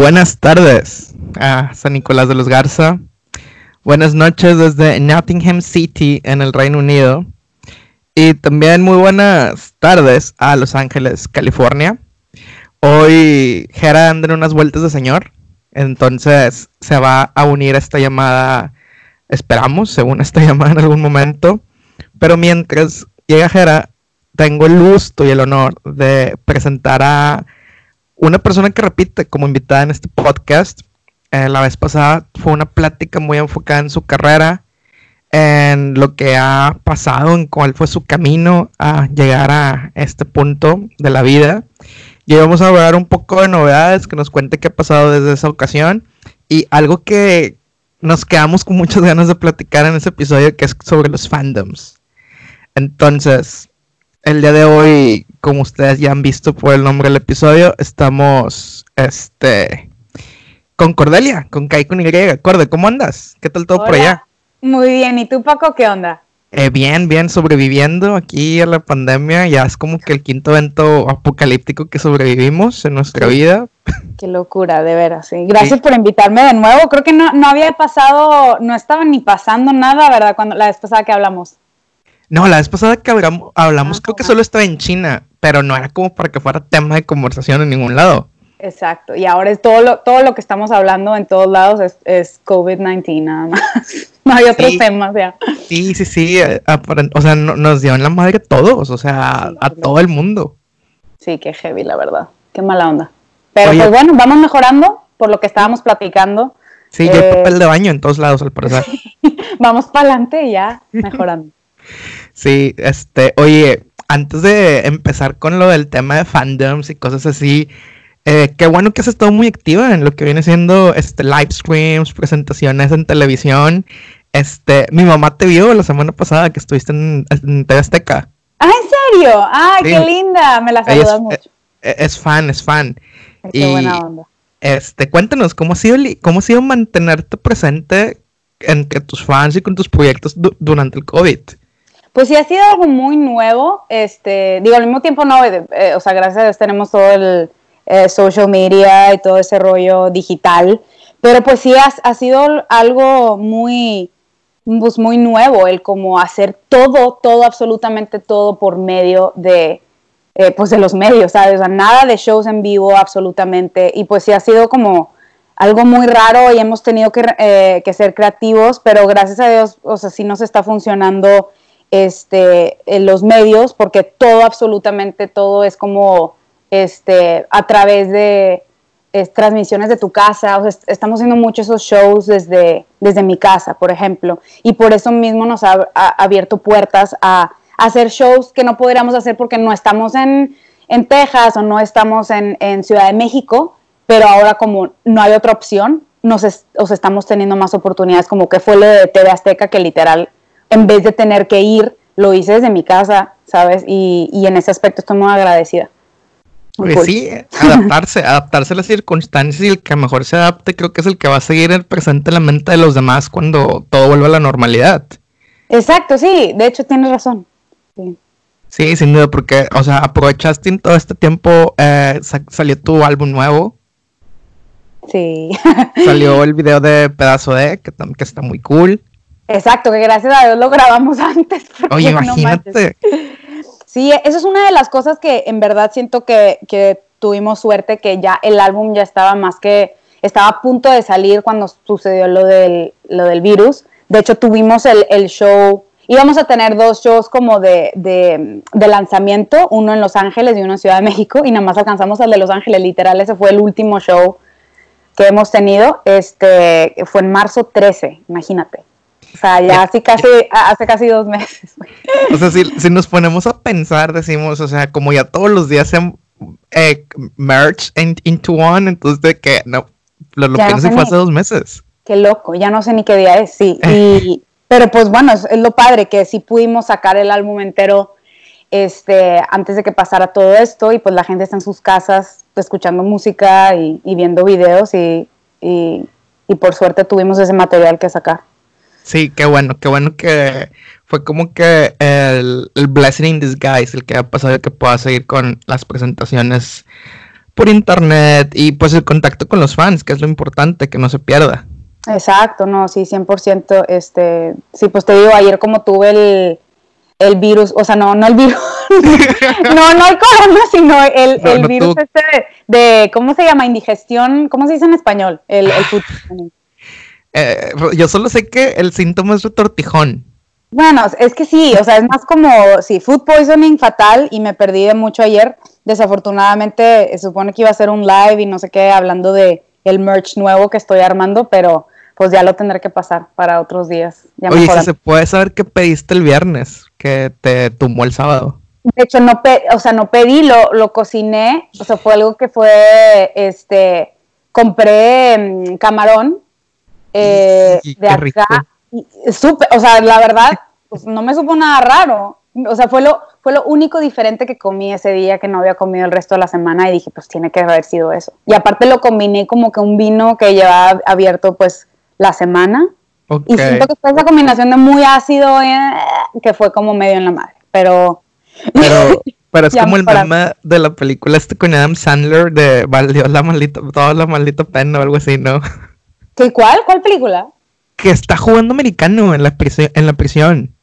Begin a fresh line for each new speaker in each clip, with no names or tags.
Buenas tardes a San Nicolás de los Garza. Buenas noches desde Nottingham City en el Reino Unido. Y también muy buenas tardes a Los Ángeles, California. Hoy Jera anda en unas vueltas de señor. Entonces se va a unir a esta llamada, esperamos, según esta llamada en algún momento. Pero mientras llega Jera, tengo el gusto y el honor de presentar a una persona que repite como invitada en este podcast. Eh, la vez pasada fue una plática muy enfocada en su carrera, en lo que ha pasado, en cuál fue su camino a llegar a este punto de la vida. Y vamos a hablar un poco de novedades, que nos cuente qué ha pasado desde esa ocasión y algo que nos quedamos con muchas ganas de platicar en ese episodio, que es sobre los fandoms. Entonces, el día de hoy como ustedes ya han visto por el nombre del episodio, estamos este con Cordelia, con Kai con Y. Corde, ¿cómo andas? ¿Qué tal todo por allá?
Muy bien, ¿y tú Paco qué onda?
Eh, bien, bien, sobreviviendo aquí a la pandemia. Ya es como que el quinto evento apocalíptico que sobrevivimos en nuestra vida.
Qué locura, de veras. Sí. Gracias por invitarme de nuevo. Creo que no, no había pasado, no estaba ni pasando nada, ¿verdad? Cuando la vez pasada que hablamos.
No, la vez pasada que hablamos, hablamos creo que solo estaba en China pero no era como para que fuera tema de conversación en ningún lado.
Exacto, y ahora es todo lo, todo lo que estamos hablando en todos lados es, es COVID-19 nada más. no hay otros temas ya.
Sí, sí, sí, eh, o sea, nos dio en la madre todos, o sea, a todo el mundo.
Sí, qué heavy, la verdad, qué mala onda. Pero pues bueno, vamos mejorando por lo que estábamos platicando.
Sí, hay eh, papel de baño en todos lados al parecer.
vamos para adelante y ya mejorando.
sí, este, oye, antes de empezar con lo del tema de fandoms y cosas así, eh, qué bueno que has estado muy activa en lo que viene siendo este live streams, presentaciones en televisión. Este, mi mamá te vio la semana pasada que estuviste en, TV Azteca.
Ah, ¿en serio? ¡Ay, qué linda! Me la saludas mucho.
Eh, es, fan, es fan.
qué buena onda.
Este, cuéntanos, ¿cómo ha sido, cómo ha sido mantenerte presente entre tus fans y con tus proyectos durante el COVID?
Pues sí ha sido algo muy nuevo, este, digo, al mismo tiempo no, eh, o sea, gracias a Dios tenemos todo el eh, social media y todo ese rollo digital, pero pues sí ha, ha sido algo muy, pues muy nuevo, el como hacer todo, todo, absolutamente todo por medio de, eh, pues de los medios, ¿sabes? Nada de shows en vivo, absolutamente, y pues sí ha sido como algo muy raro y hemos tenido que, que ser creativos, pero gracias a Dios, o sea, sí nos está funcionando este, en los medios, porque todo, absolutamente todo es como este, a través de transmisiones de tu casa. Estamos haciendo muchos esos shows desde, desde mi casa, por ejemplo, y por eso mismo nos ha, abierto puertas a, hacer shows que no podríamos hacer porque no estamos en, en Texas o no estamos en, en, Ciudad de México, pero ahora como no hay otra opción, nos estamos teniendo más oportunidades, como que fue lo de TV Azteca, que literal en vez de tener que ir, lo hice desde mi casa, ¿sabes? Y, en ese aspecto estoy muy agradecida.
Pues sí, adaptarse, adaptarse a las circunstancias y el que mejor se adapte creo que es el que va a seguir el presente en la mente de los demás cuando todo vuelva a la normalidad.
Exacto, sí, de hecho tienes razón.
Sí, sin duda, porque, o sea, aprovechaste en todo este tiempo, eh, salió tu álbum nuevo.
Sí.
Salió el video de Pedazo de, que, que está muy cool.
Exacto, que gracias a Dios lo grabamos antes.
Oye, imagínate.
sí, eso es una de las cosas que en verdad siento que, que, tuvimos suerte, que ya el álbum ya estaba más que, estaba a punto de salir cuando sucedió lo del, lo del virus. De hecho, tuvimos el, el show, íbamos a tener dos shows como de, de, de, lanzamiento, uno en Los Ángeles y uno en Ciudad de México, y nada más alcanzamos al de Los Ángeles, literal, ese fue el último show que hemos tenido, este, fue en marzo 13, imagínate. O sea, ya así casi, hace casi dos meses.
O sea, si, si, nos ponemos a pensar, decimos, o sea, como ya todos los días se eh, merge into one, entonces de que no, lo, lo que no se fue hace dos meses.
Qué loco, ya no sé ni qué día es, sí. Y, pero pues bueno, es, lo padre que sí pudimos sacar el álbum entero este, antes de que pasara todo esto y pues la gente está en sus casas escuchando música y, y viendo videos y, y, y por suerte tuvimos ese material que sacar.
Sí, qué bueno, qué bueno que fue como que el, blessing in disguise, el que ha pasado que pueda seguir con las presentaciones por internet y pues el contacto con los fans, que es lo importante, que no se pierda.
Exacto, no, sí, 100%. Este, sí, pues te digo, ayer como tuve el, el virus, o sea, no, no el virus, no, no el corona, sino el, el virus este de, ¿cómo se llama? Indigestión, ¿cómo se dice en español? El, el
eh, yo solo sé que el síntoma es retortijón.
Bueno, es que sí, o sea, es más como, sí, food poisoning fatal y me perdí de mucho ayer. Desafortunadamente, se supone que iba a ser un live y no sé qué, hablando de el merch nuevo que estoy armando, pero pues ya lo tendré que pasar para otros días.
Oye, si se puede saber qué pediste el viernes, que te tumbó el sábado.
De hecho, no, o sea, no pedí, lo, lo cociné, o sea, fue algo que fue, este, compré mm, camarón eh, de acá. Y, o sea, la verdad, pues, no me supo nada raro. O sea, fue lo, fue lo único diferente que comí ese día que no había comido el resto de la semana y dije, pues tiene que haber sido eso. Y aparte lo combiné como que un vino que llevaba abierto pues la semana. Y siento que fue esa combinación de muy ácido eh, que fue como medio en la madre. Pero...
Pero, pero es como el meme de la película este con Adam Sandler de valió la maldita, toda la maldita pena o algo así, ¿no?
¿Qué cuál? ¿Cuál película?
Que está jugando americano en la, en la prisión.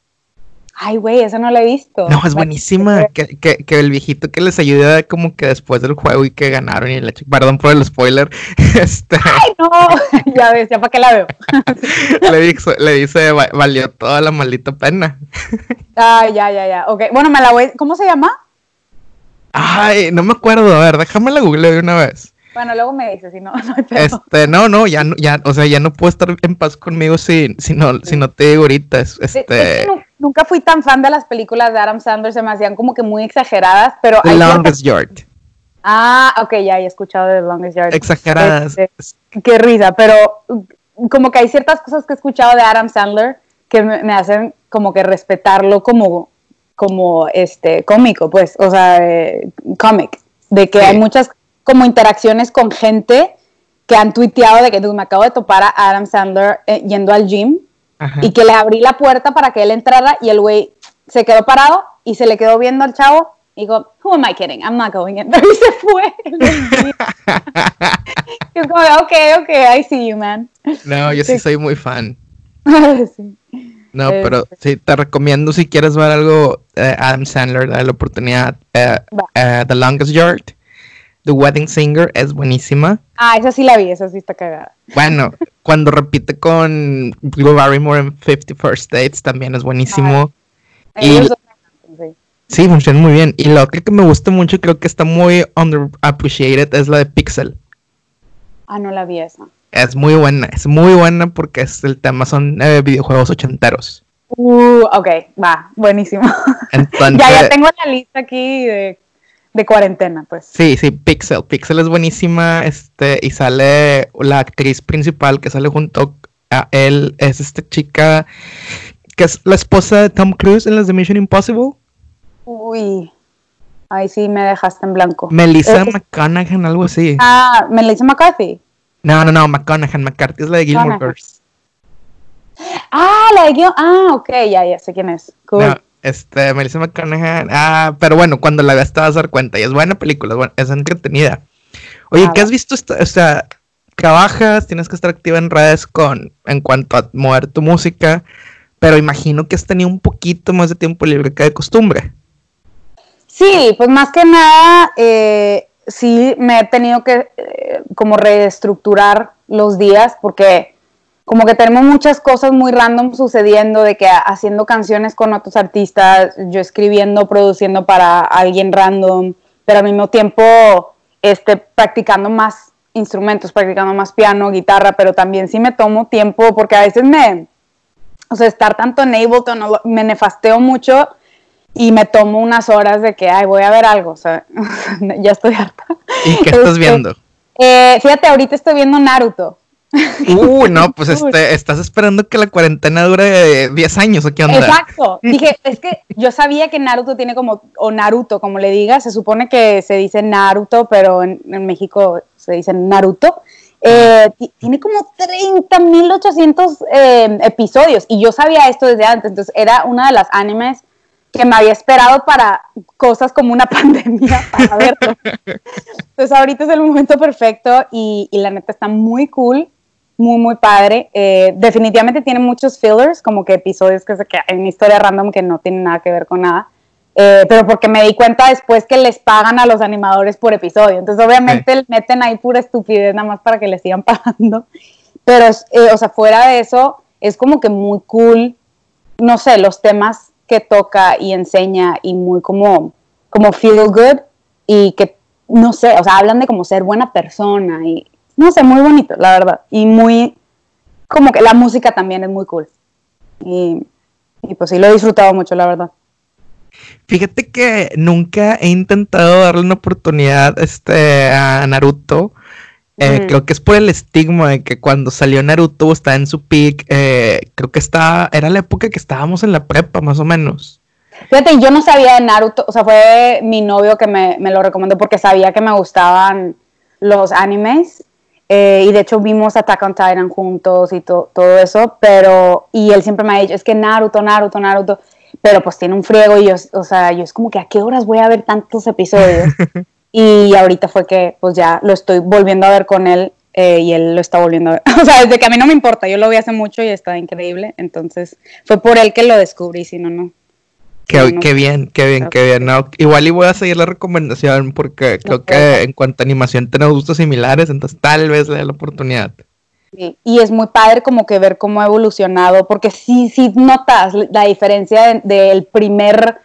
Ay, güey, eso no lo he visto.
No, es buenísima. Que, que, que, el viejito que les ayuda como que después del juego y que ganaron y la Perdón por el spoiler. Este...
Ay, no. ya ves, ya para qué la veo.
le, dice, le dice, valió toda la maldita pena.
Ay, ya, ya, ya. Ok, bueno, me la voy. ¿Cómo se llama?
Ay, no me acuerdo. A ver, déjame la google de una vez.
Bueno, luego me dices, si no, no hay
Este, no, no, ya, ya, o sea, ya no puedo estar en paz conmigo si, si, no, si no te digo ahorita. Este...
nunca fui tan fan de las películas de Adam Sandler, se me hacían como que muy exageradas, pero...
The Longest Yard.
Ah, ok, ya he escuchado de The Longest Yard.
Exageradas.
Este, qué risa, pero como que hay ciertas cosas que he escuchado de Adam Sandler que me, hacen como que respetarlo como, como este cómico, pues, o sea, eh, cómic, de que hay muchas como interacciones con gente que han tuiteado de que me acabo de topar a Adam Sandler eh, yendo al gym y que le abrí la puerta para que él entrara y el güey se quedó parado y se le quedó viendo al chavo y dijo, who am I kidding? I'm not going in. Y se fue. y es como, ok, ok, I see you, man.
No, yo sí, soy muy fan. No, pero este. sí, te recomiendo si quieres ver algo, eh, Adam Sandler, da la oportunidad, eh, The Longest Yard. The Wedding Singer es buenísima.
Ah, esa sí la vi, esa sí está cagada.
Bueno, cuando repite con Drew Barrymore en 50 First Dates también es buenísimo. y, sí. funciona muy bien. Y lo que me gusta mucho, creo que está muy underappreciated, es la de Pixel.
Ah, no la vi esa.
Es muy buena, es muy buena porque es el tema son eh, videojuegos ochenteros.
Uh, ok, va, buenísimo. Entonces, ya, ya tengo la lista aquí de de cuarentena, pues.
Sí, sí, Pixel. Pixel es buenísima, este, y sale la actriz principal que sale junto a él, es esta chica que es la esposa de Tom Cruise en las de Mission Impossible.
Uy, ahí sí me dejaste en blanco.
Melissa McConaughey, algo así.
Ah, Melissa McCarthy.
No, no, no, McConaughey, McCarthy es la de Gilmore Girls.
Ah, la de Gilmore, ah, ok, ya, ya sé quién es. Cool.
Este, Melissa McConaughey. Ah, pero bueno, cuando la veas te vas a dar cuenta. Y es buena película, es, entretenida. Oye, ah, ¿qué has visto? o sea, trabajas, tienes que estar activa en redes con, en cuanto a mover tu música. Pero imagino que has tenido un poquito más de tiempo libre que de costumbre.
Sí, pues más que nada, eh, sí me he tenido que eh, como reestructurar los días porque como que tenemos muchas cosas muy random sucediendo, de que haciendo canciones con otros artistas, yo escribiendo, produciendo para alguien random, pero al mismo tiempo este, practicando más instrumentos, practicando más piano, guitarra, pero también sí me tomo tiempo, porque a veces me, o sea, estar tanto en Ableton me nefasteo mucho y me tomo unas horas de que, ay, voy a ver algo, o sea, ya estoy harta.
¿Y qué estás este, viendo?
Eh, fíjate, ahorita estoy viendo Naruto.
Uh, no, pues este, estás esperando que la cuarentena dure 10 años o qué onda.
Exacto. Dije, es que yo sabía que Naruto tiene como, o Naruto, como le digas, se supone que se dice Naruto, pero en, México se dice Naruto. Eh, tiene como 30.800 eh, episodios y yo sabía esto desde antes, entonces era una de las animes que me había esperado para cosas como una pandemia para verlo. Entonces ahorita es el momento perfecto y, y la neta está muy cool, muy, muy padre. Eh, definitivamente tiene muchos fillers, como que episodios que se quedan en historia random que no tienen nada que ver con nada. Eh, pero porque me di cuenta después que les pagan a los animadores por episodio. Entonces, obviamente, meten ahí pura estupidez nada más para que les sigan pagando. Pero, eh, o sea, fuera de eso, es como que muy cool, no sé, los temas que toca y enseña y muy como, como feel good y que, no sé, o sea, hablan de como ser buena persona y, no sé, muy bonito, la verdad. Y muy, como que la música también es muy cool. Y, y pues sí, lo he disfrutado mucho, la verdad.
Fíjate que nunca he intentado darle una oportunidad este, a Naruto. Eh, creo que es por el estigma de que cuando salió Naruto estaba en su peak. Eh, creo que estaba, era la época que estábamos en la prepa, más o menos.
Fíjate, yo no sabía de Naruto, o sea, fue mi novio que me, me lo recomendó porque sabía que me gustaban los animes. Eh, y de hecho vimos Attack on Titan juntos y todo eso, pero, y él siempre me ha dicho, es que Naruto, Naruto, Naruto pero pues tiene un friego y yo, o sea, yo es como que a qué horas voy a ver tantos episodios. y ahorita fue que pues ya lo estoy volviendo a ver con él eh, y él lo está volviendo a ver. o sea, desde que a mí no me importa, yo lo vi hace mucho y está increíble, entonces fue por él que lo descubrí, si no, no.
Qué, bien, qué bien, qué bien. igual y voy a seguir la recomendación porque creo que en cuanto a animación tenemos gustos similares, entonces tal vez le dé la oportunidad.
Y es muy padre como que ver cómo ha evolucionado, porque sí, sí notas la diferencia del primer,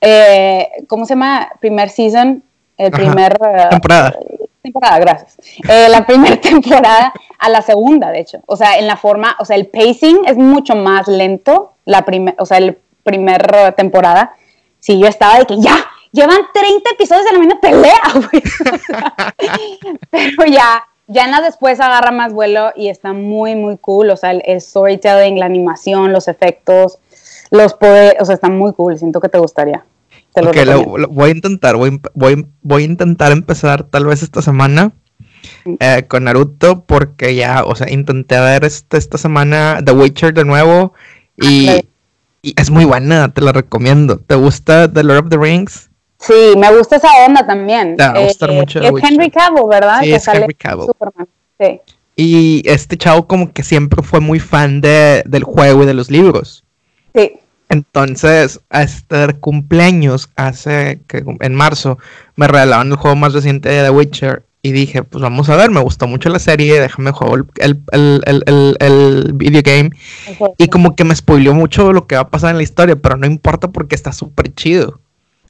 eh, ¿cómo se llama? Primer season, el primer...
Eh, temporada.
temporada, gracias. Eh, la primera temporada a la segunda, de hecho. O sea, en la forma, o sea, el pacing es mucho más lento, la primer, o sea, el primer temporada. Sí, yo estaba de que ya, llevan 30 episodios de la misma pelea, güey. pero ya, ya en la después agarra más vuelo y está muy, muy cool. O sea, el, storytelling, la animación, los efectos, los poderes, o sea, está muy cool. Siento que te gustaría.
voy a intentar, voy, voy, voy, a intentar empezar tal vez esta semana eh, con Naruto porque ya, o sea, intenté ver este, esta semana The Witcher de nuevo y, ah, y es muy buena, te la recomiendo. ¿Te gusta The Lord of the Rings?
Sí, me gusta esa onda también.
va a gustar eh, mucho.
Es Henry Cavill, ¿verdad?
Sí, es Henry Cavill. Sí. Y este chavo como que siempre fue muy fan de, del juego y de los libros.
Sí.
Entonces, a este cumpleaños, hace que en marzo, me regalaban el juego más reciente de The Witcher. Y dije, pues vamos a ver, me gustó mucho la serie, déjame jugar el, el, el, el, video game. Y como que me spoileó mucho lo que va a pasar en la historia, pero no importa porque está súper chido.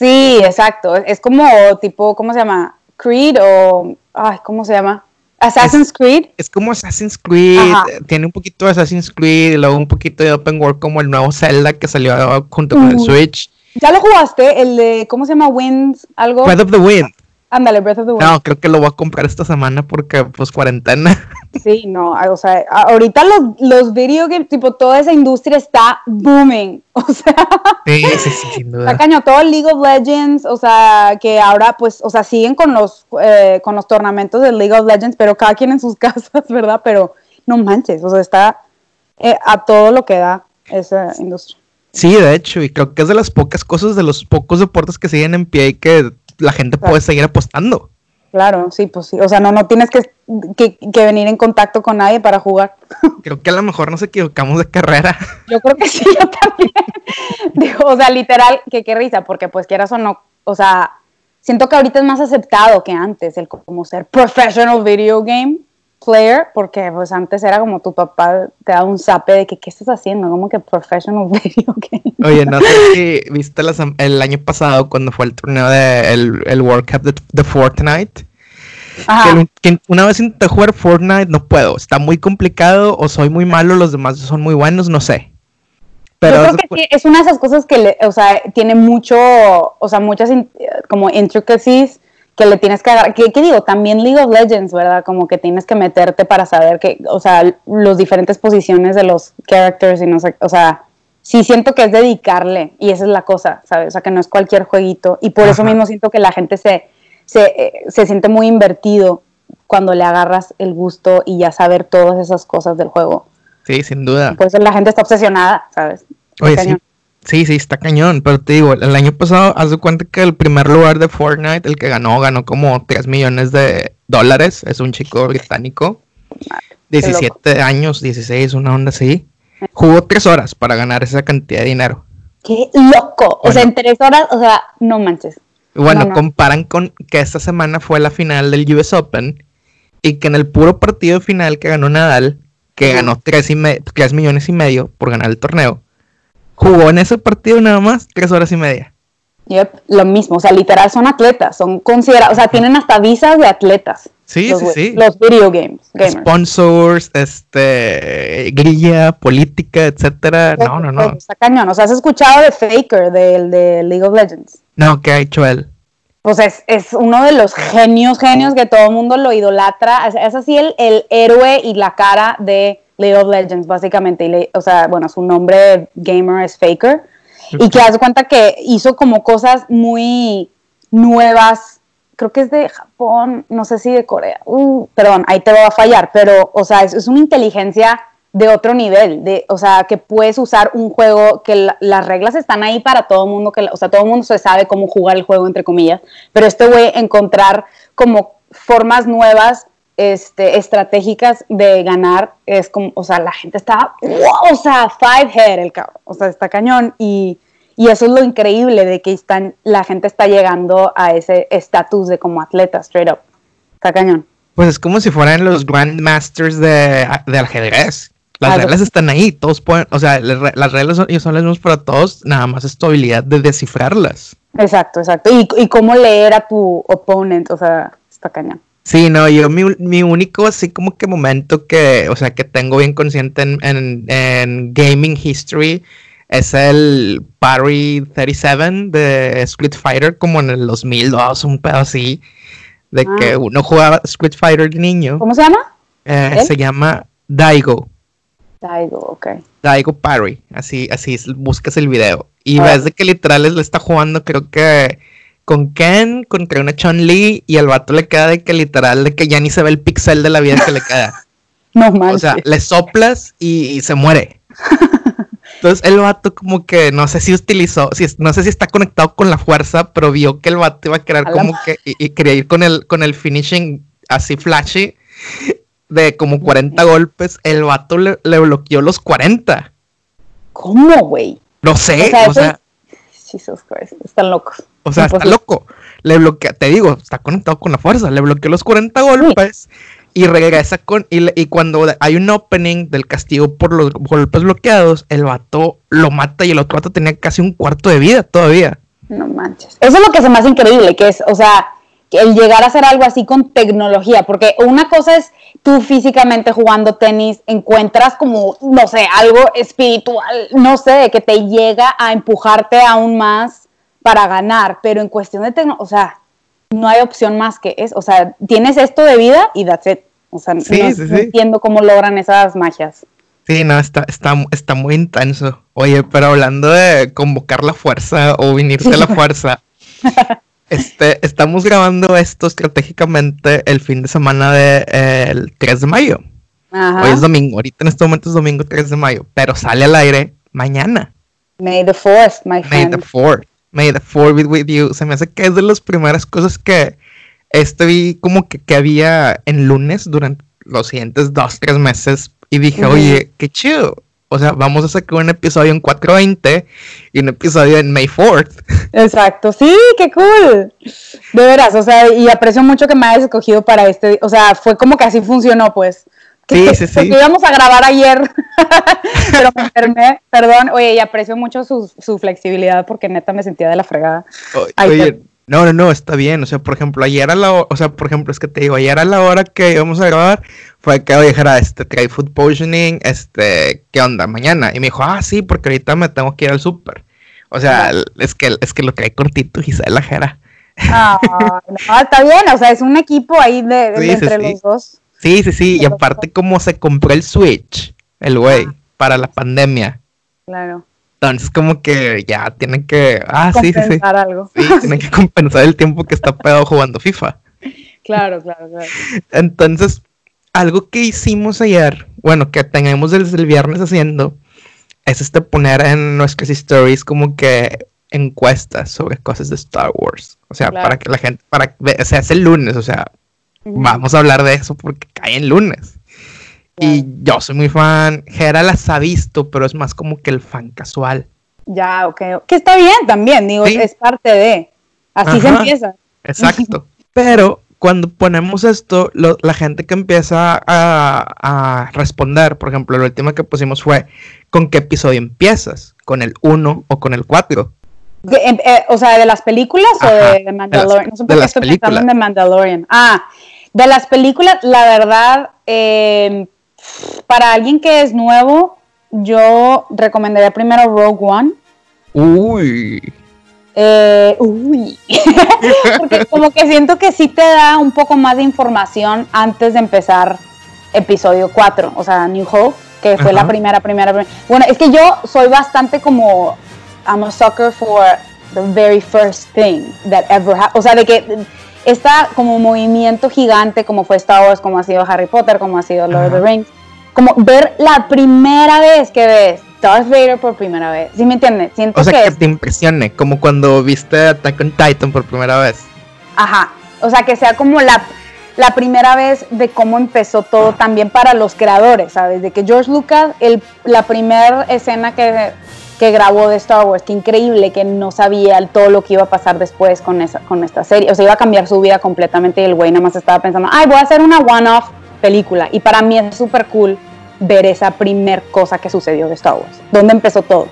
Sí, exacto. Es como tipo, ¿cómo se llama? Creed o, ay, ¿cómo se llama? Assassin's Creed.
Es como Assassin's Creed, tiene un poquito de Assassin's Creed y luego un poquito de Open World como el nuevo Zelda que salió junto con el Switch.
¿Ya lo jugaste? El de, ¿cómo se llama? Winds, algo.
Breath of the Wind.
Ándale, Breath of the Wild.
No, creo que lo voy a comprar esta semana porque, pues, cuarentena.
Sí, no, o sea, ahorita los, los video games, tipo, toda esa industria está booming. O sea,
sí, sí, sí, sin duda.
Está caño, todo el League of Legends, o sea, que ahora, pues, o sea, siguen con los, eh, con los tornamentos del League of Legends, pero cada quien en sus casas, ¿verdad? Pero no manches, o sea, está eh, a todo lo que da esa industria.
Sí, de hecho, y creo que es de las pocas cosas, de los pocos deportes que siguen en pie y que la gente puede seguir apostando.
Claro, sí, pues sí. O sea, no, no tienes que, venir en contacto con nadie para jugar.
Creo que a lo mejor nos equivocamos de carrera.
Yo creo que sí, yo también. Digo, o sea, literal, que qué risa, porque pues quieras o no, o sea, siento que ahorita es más aceptado que antes el como ser professional video game player, porque pues antes era como tu papá te da un zape de que qué estás haciendo, como que professional video game.
Oye, no sé si viste el año pasado cuando fue el torneo de el, World Cup de, Fortnite. Que, una vez intenté jugar Fortnite, no puedo, está muy complicado o soy muy malo, los demás son muy buenos, no sé.
Pero Yo creo que es una de esas cosas que, o sea, tiene mucho, o sea, muchas como intricacies que le tienes que agarrar, que, digo, también League of Legends, ¿verdad? Como que tienes que meterte para saber que, o sea, los diferentes posiciones de los characters y no sé, o sea, sí siento que es dedicarle y esa es la cosa, ¿sabes? O sea, que no es cualquier jueguito y por eso mismo siento que la gente se, se, se siente muy invertido cuando le agarras el gusto y ya saber todas esas cosas del juego.
Sí, sin duda.
Por eso la gente está obsesionada, ¿sabes?
Oye, sí, Sí, sí, está cañón, pero te digo, el año pasado, haz de cuenta que el primer lugar de Fortnite, el que ganó, ganó como 3 millones de dólares, es un chico británico, 17 años, 16, una onda así, jugó 3 horas para ganar esa cantidad de dinero.
¡Qué loco! o sea, en 3 horas, o sea, no manches.
Bueno, comparan con que esta semana fue la final del US Open y que en el puro partido final que ganó Nadal, que ganó 3, y 3 millones y medio por ganar el torneo, jugó en ese partido nada más tres horas y media.
Yep, lo mismo, o sea, literal son atletas, son considerados, o sea, tienen hasta visas de atletas.
Sí, sí, sí.
Los video games.
Sponsors, este, grilla, política, etcétera. No, no, no.
Está cañón. O sea, ¿has escuchado de Faker, del de League of Legends?
No, ¿qué ha hecho él?
Pues es, es uno de los genios, genios que todo el mundo lo idolatra. Es, así el, el héroe y la cara de League of Legends, básicamente. Y o sea, bueno, su nombre gamer es Faker. Y que hace cuenta que hizo como cosas muy nuevas. Creo que es de Japón, no sé si de Corea. Uh, perdón, ahí te voy a fallar, pero, o sea, es, una inteligencia de otro nivel, de, o sea, que puedes usar un juego que las reglas están ahí para todo el mundo, que, o sea, todo el mundo se sabe cómo jugar el juego, entre comillas, pero este güey encontrar como formas nuevas este, estratégicas de ganar es como, o sea, la gente está, wow, o sea, five head el cabrón, o sea, está cañón y, y, eso es lo increíble de que están, la gente está llegando a ese estatus de como atleta, straight up, está cañón.
Pues es como si fueran los Grandmasters de, de ajedrez. Las reglas están ahí, todos pueden, o sea, las reglas son, son las mismas para todos, nada más es tu habilidad de descifrarlas.
Exacto, exacto. Y, y cómo leer a tu opponent, o sea, está cañón.
Sí, no, yo mi, mi, único así como que momento que, o sea, que tengo bien consciente en, en, gaming history es el Parry 37 de Street Fighter como en el 2002, un pedo así, de que ah. uno jugaba Street Fighter de niño.
¿Cómo se llama?
Eh, se llama Daigo.
Daigo, ok.
Daigo Parry, así, así buscas el video. Y ah. ves de que literal le está jugando creo que con Ken contra una Chun-Li y al vato le queda de que literal de que ya ni se ve el pixel de la vida que le queda.
no manches.
O sea, le soplas y, se muere. Entonces el vato como que no sé si utilizó, si, no sé si está conectado con la fuerza, pero vio que el vato iba a querer como que y, quería ir con el con el finishing así flashy de como 40 golpes, el vato le, bloqueó los 40.
¿Cómo, güey?
No sé, o sea,
Jesus Christ, están locos.
O sea, está loco. Le bloquea, te digo, está conectado con la fuerza. Le bloqueó los 40 golpes y regresa con. Y, cuando hay un opening del castigo por los golpes bloqueados, el vato lo mata y el otro vato tenía casi un cuarto de vida todavía.
No manches. Eso es lo que es más increíble, que es, o sea, el llegar a hacer algo así con tecnología, porque una cosa es tú físicamente jugando tenis, encuentras como, no sé, algo espiritual, no sé, que te llega a empujarte aún más para ganar, pero en cuestión de tecnología, o sea, no hay opción más que eso, o sea, tienes esto de vida y that's it. O sea, no, entiendo cómo logran esas magias.
Sí, no, está, está, está muy intenso. Oye, pero hablando de convocar la fuerza o vinirse a la fuerza, este, estamos grabando esto estratégicamente el fin de semana del 3 de mayo. Hoy es domingo, ahorita en este momento es domingo 3 de mayo, pero sale al aire mañana.
May the 4th, my friend.
May the 4th. May the Four be with you. Se me hace que es de las primeras cosas que este vi como que, que había en lunes durante los siguientes dos, tres meses. Y dije, oye, qué chido. O sea, vamos a sacar un episodio en 420 y un episodio en May 4th.
Exacto, sí, qué cool. De veras, o sea, y aprecio mucho que me hayas escogido para este. O sea, fue como que así funcionó, pues.
Sí, sí, sí.
íbamos a grabar ayer, pero me enfermé, perdón. Oye, y aprecio mucho su, su, flexibilidad porque neta me sentía de la fregada.
oye, no, no, no, está bien. O sea, por ejemplo, ayer a la hora, o sea, por ejemplo, es que te digo, ayer a la hora que íbamos a grabar, fue que dijera, este, hay food poisoning, este, ¿qué onda? Mañana. Y me dijo, ah, sí, porque ahorita me tengo que ir al súper. O sea, es que, es que lo trae cortito Gisela Jera.
Ah, no, está bien, o sea, es un equipo ahí de, entre los dos.
Sí, sí, sí. Y aparte, como se compró el Switch, el güey, ah. para la pandemia.
Claro.
Entonces, como que ya tienen que. Ah, sí, sí, sí.
algo.
Sí, tienen que compensar el tiempo que está pegado jugando FIFA.
Claro, claro, claro.
Entonces, algo que hicimos ayer, bueno, que tengamos desde el viernes haciendo, es este poner en nuestras stories como que encuestas sobre cosas de Star Wars. O sea, para que la gente, para o sea, es el lunes, o sea, vamos a hablar de eso porque cae en lunes. Y yo soy muy fan. Gera las ha visto, pero es más como que el fan casual.
Ya, ok. Que está bien también, digo, es parte de. Así se empieza.
Exacto. pero cuando ponemos esto, la gente que empieza a, responder, por ejemplo, la última que pusimos fue: ¿con qué episodio empiezas? ¿Con el 1 o con el 4?
Em, eh, o sea, ¿de las películas o de, Mandalorian? no sé por qué estoy pensando en Mandalorian. Ah, de las películas, la verdad, eh, para alguien que es nuevo, yo recomendaría primero Rogue One.
Uy.
Eh, uy. Porque como que siento que sí te da un poco más de información antes de empezar episodio 4, o sea, New Hope, que fue la primera, primera, primera. Bueno, es que yo soy bastante como, I'm a sucker for the very first thing that ever happened. O sea, de que está como movimiento gigante como fue Star Wars, como ha sido Harry Potter, como ha sido Lord of the Rings, como ver la primera vez que ves Darth Vader por primera vez. ¿Sí me entiendes?
Siento o sea, que, te impresione, como cuando viste Attack on Titan por primera vez.
Ajá. O sea, que sea como la, la primera vez de cómo empezó todo también para los creadores, ¿sabes? De que George Lucas, el, la primera escena que que grabó de Star Wars, qué increíble que no sabía todo lo que iba a pasar después con, esa, con esta serie. O sea, iba a cambiar su vida completamente y el güey nada más estaba pensando, ay, voy a hacer una one-off película. Y para mí es súper cool ver esa primer cosa que sucedió de Star Wars, donde empezó todo.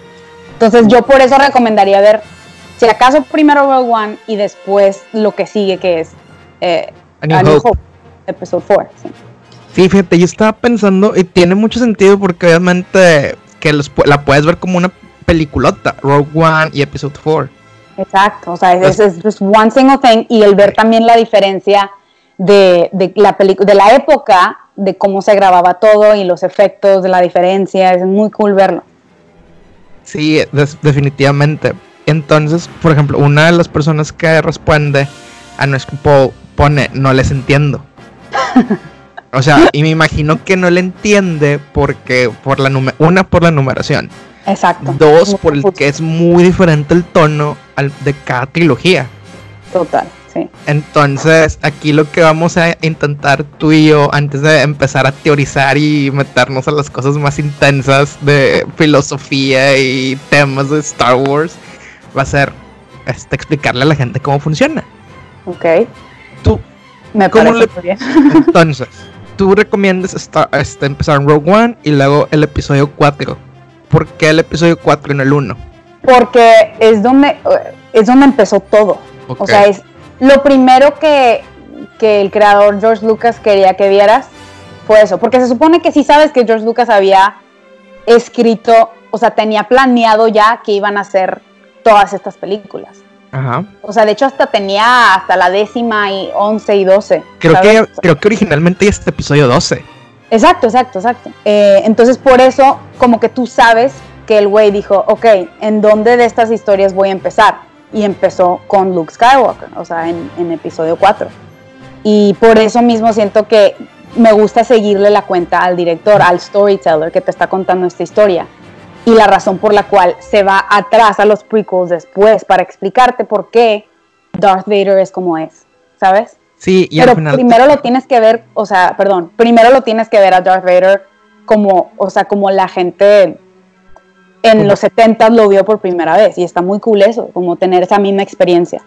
Entonces yo por eso recomendaría ver, si acaso primero Rogue One y después lo que sigue que es eh, A New, Hope. Episode 4.
Sí. fíjate, yo estaba pensando y tiene mucho sentido porque obviamente que la puedes ver como una peliculota, Rogue One y Episode 4.
Exacto, o sea, es, es, one single thing y el ver también la diferencia de, de la de la época, de cómo se grababa todo y los efectos de la diferencia, es muy cool verlo.
Sí, definitivamente. Entonces, por ejemplo, una de las personas que responde a nuestro poll pone, no les entiendo. o sea, y me imagino que no le entiende porque por la una por la numeración
Exacto.
Dos, por el que es muy diferente el tono de cada trilogía.
Total, sí.
Entonces, aquí lo que vamos a intentar tú y yo, antes de empezar a teorizar y meternos a las cosas más intensas de filosofía y temas de Star Wars, va a ser este, explicarle a la gente cómo funciona.
Ok.
Tú,
me parece bien.
Entonces, tú recomiendas este, empezar en Rogue One y luego el episodio 4 ¿por qué el episodio 4 en el 1?
Porque es donde, es donde empezó todo. O sea, es lo primero que, el creador George Lucas quería que vieras fue eso. Porque se supone que si sabes que George Lucas había escrito, o sea, tenía planeado ya que iban a hacer todas estas películas.
Ajá.
O sea, de hecho hasta tenía hasta la décima y once y doce.
Creo, que, creo que originalmente este episodio 12.
Exacto, exacto, exacto. Eh, entonces por eso como que tú sabes que el güey dijo, ok, ¿en dónde de estas historias voy a empezar? Y empezó con Luke Skywalker, o sea, en, episodio 4. Y por eso mismo siento que me gusta seguirle la cuenta al director, al storyteller que te está contando esta historia. Y la razón por la cual se va atrás a los prequels después para explicarte por qué Darth Vader es como es, ¿sabes?
Sí,
y Pero primero lo tienes que ver, o sea, perdón, primero lo tienes que ver a Darth Vader como, o sea, como la gente en los 70 lo vio por primera vez y está muy cool eso, como tener esa misma experiencia.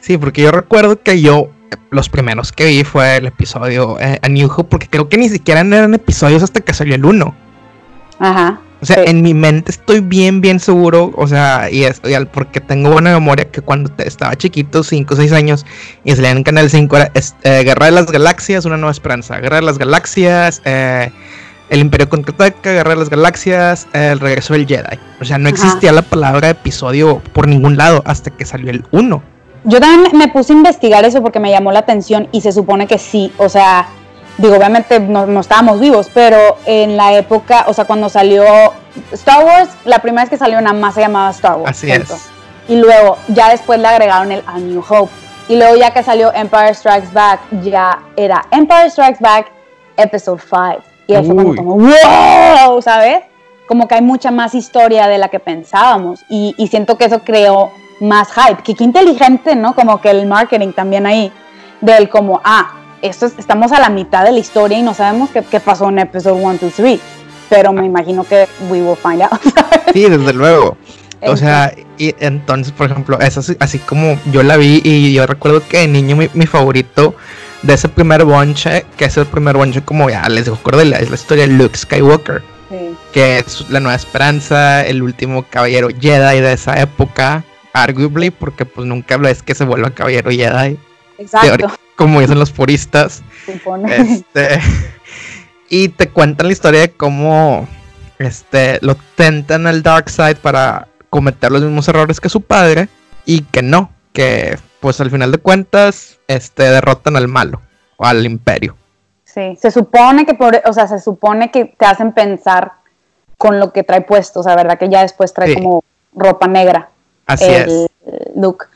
Sí, porque yo recuerdo que yo los primeros que vi fue el episodio eh, A New Hope, porque creo que ni siquiera eran episodios hasta que salió el 1.
Ajá.
O sea, en mi mente estoy bien, bien seguro, o sea, y, es, porque tengo buena memoria que cuando estaba chiquito, 5 o 6 años, y salía en Canal 5, era eh, Guerra de las Galaxias, Una Nueva Esperanza, Guerra de las Galaxias, eh, El Imperio Contraataca, Guerra de las Galaxias, El Regreso del Jedi. O sea, no existía la palabra episodio por ningún lado hasta que salió el 1.
Yo también me puse a investigar eso porque me llamó la atención y se supone que sí, o sea digo, obviamente no, estábamos vivos, pero en la época, o sea, cuando salió Star Wars, la primera vez que salió nada más se llamaba Star Wars.
Así es.
Y luego, ya después le agregaron el A New Hope. Y luego ya que salió Empire Strikes Back, ya era Empire Strikes Back Episode 5. Y eso fue como, wow, ¿sabes? como que hay mucha más historia de la que pensábamos y, y siento que eso creó más hype, que qué inteligente, ¿no? Como que el marketing también ahí, del como, ah, esto es- estamos a la mitad de la historia y no sabemos qué, qué pasó en episodio 1, 2, 3, pero me imagino que we will find out.
Sí, desde luego. O sea, y entonces, por ejemplo, es así, así como yo la vi y yo recuerdo que de niño mi, mi favorito de ese primer bonche, que es el primer bonche como ya les Cordelia, es la historia de Luke Skywalker,
Sí.
que es la nueva esperanza, el último caballero Jedi de esa época, arguably, porque pues nunca es que se vuelva caballero Jedi,
Exacto.
Como dicen los puristas. Este, y te cuentan la historia de cómo este, lo tentan al Dark Side para cometer los mismos errores que su padre y que no, que pues al final de cuentas este, derrotan al malo o al imperio.
Sí, se supone que por, o sea, se supone que te hacen pensar con lo que trae puesto, o sea, verdad que ya después trae
Sí.
como ropa negra
Así
el
es.
look.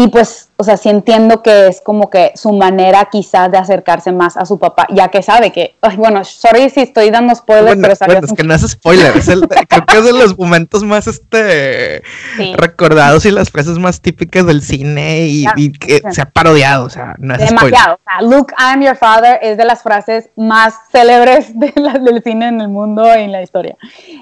Y pues, o sea, sí entiendo que es como que su manera quizás de acercarse más a su papá, ya que sabe que, ay, bueno, sorry si estoy dando spoilers,
Bueno,
pero
bueno, es que no es spoiler, es el- creo que es de los momentos más este
Sí.
recordados y las frases más típicas del cine y,
Claro,
y que
sí.
se ha parodiado, o sea, no es spoiler.
Demasiado. O sea, Luke, I am your father es de las frases más célebres de la- del cine en el mundo y en la historia.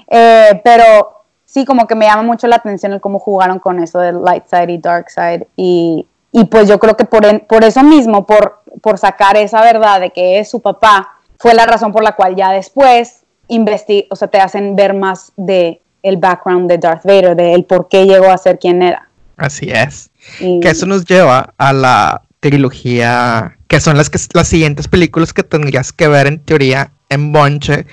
Eh, pero sí, como que me llama mucho la atención el cómo jugaron con eso del light side y dark side. Y, y pues yo creo que por, en- por eso mismo, por, por sacar esa verdad de que es su papá, fue la razón por la cual ya después o sea, te hacen ver más de el background de Darth Vader, de el por qué llegó a ser quien era.
Así es.
Y-
Que eso nos lleva a la trilogía, que son las, que, las siguientes películas que tendrías que ver en teoría en Bonche,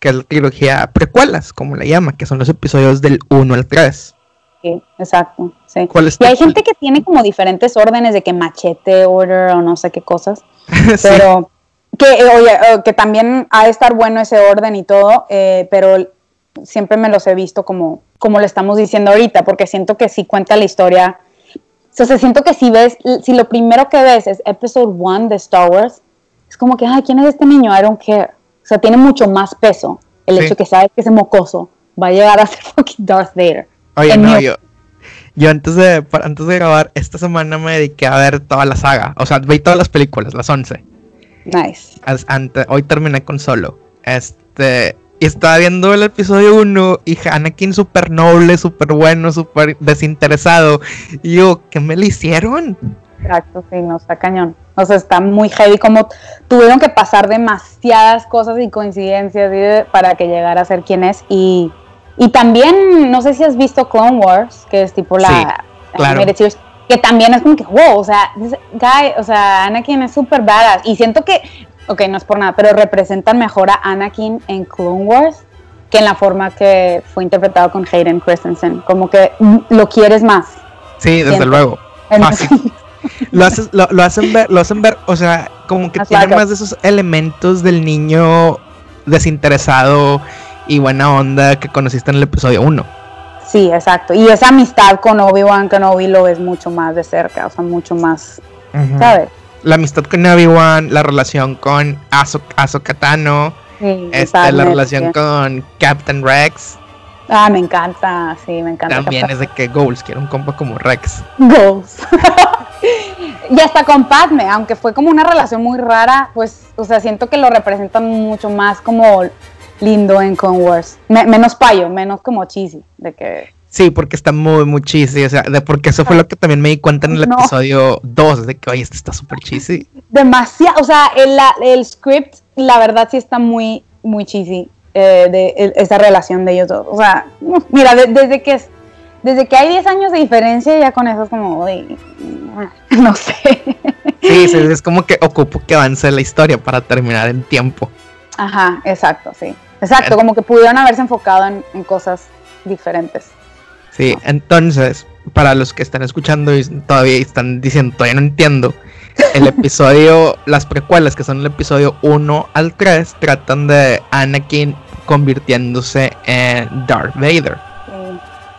que es la trilogía precuelas, como le llama, que son los episodios del 1 al 3.
Sí, exacto. Sí.
¿Cuál es
Y hay gente que tiene como diferentes órdenes de que machete order o no sé qué cosas,
Sí,
pero que, eh, oye, eh, que también ha de estar bueno ese orden y todo, eh, pero siempre me los he visto como, como le estamos diciendo ahorita, porque siento que si cuenta la historia, o sea, siento que si ves, si lo primero que ves es episode 1 de Star Wars, es como que, ay, ¿quién es este niño? I don't care. O sea, tiene mucho más peso el
Sí.
hecho que sabes que ese mocoso va a llegar a ser fucking Darth Vader.
Oye, no, yo, yo antes de, antes de grabar, esta semana me dediqué a ver toda la saga. O sea, vi todas las películas, las 11.
Nice.
As- ante- hoy terminé con solo. Este. Y estaba viendo el episodio 1 y Anakin súper noble, súper bueno, súper desinteresado. Y yo, ¿qué me le hicieron?
Exacto, sí, no, está cañón. O sea, está muy heavy, como tuvieron que pasar demasiadas cosas y coincidencias ¿sí? para que llegara a ser quien es. Y, y también, no sé si has visto Clone Wars, que es tipo la
Sí, claro.
series, que también es como que, wow, o sea, this guy, o sea, Anakin es súper badass. Y siento que, ok, no es por nada, pero representan mejor a Anakin en Clone Wars que en la forma que fue interpretado con Hayden Christensen. Como que lo quieres más.
Sí, desde
Siento.
luego. Fácil. Lo, haces- lo, lo hacen ver, lo hacen ver, o sea, como que tiene más de esos elementos del niño desinteresado y buena onda que conociste en el episodio 1.
Sí, exacto. Y esa amistad con Obi-Wan Kenobi lo ves mucho más de cerca, o sea, mucho más, ¿sabes?
La amistad con Obi-Wan, la relación con Ahsoka Tano,
Sí,
este, la relación con Captain Rex.
Ah, me encanta, sí, me encanta.
También es de que Goals quiere un compa como Rex.
Goals. y hasta con Padme, aunque fue como una relación muy rara, pues, o sea, siento que lo representan mucho más como lindo en. Me- menos payo, menos como cheesy, de que...
Sí, porque está muy, muy cheesy. O sea, de, porque eso fue lo que también me di cuenta en el
No.
episodio 2, de que, oye, esto está súper cheesy.
demasiado, o sea, el, el script, la verdad sí está muy, muy cheesy, eh, de esa relación de ellos dos. O sea, mira, de- desde que es, desde que hay 10 años de diferencia, ya con eso es como, uy, no sé.
Sí, sí, es como que ocupo que avance la historia para terminar en tiempo.
Ajá, exacto, sí. Exacto, como que pudieron haberse enfocado en, en cosas diferentes.
Sí, entonces, para los que están escuchando y todavía están diciendo, todavía no entiendo, el episodio, las precuelas, que son el episodio 1 al 3, tratan de Anakin convirtiéndose en Darth Vader.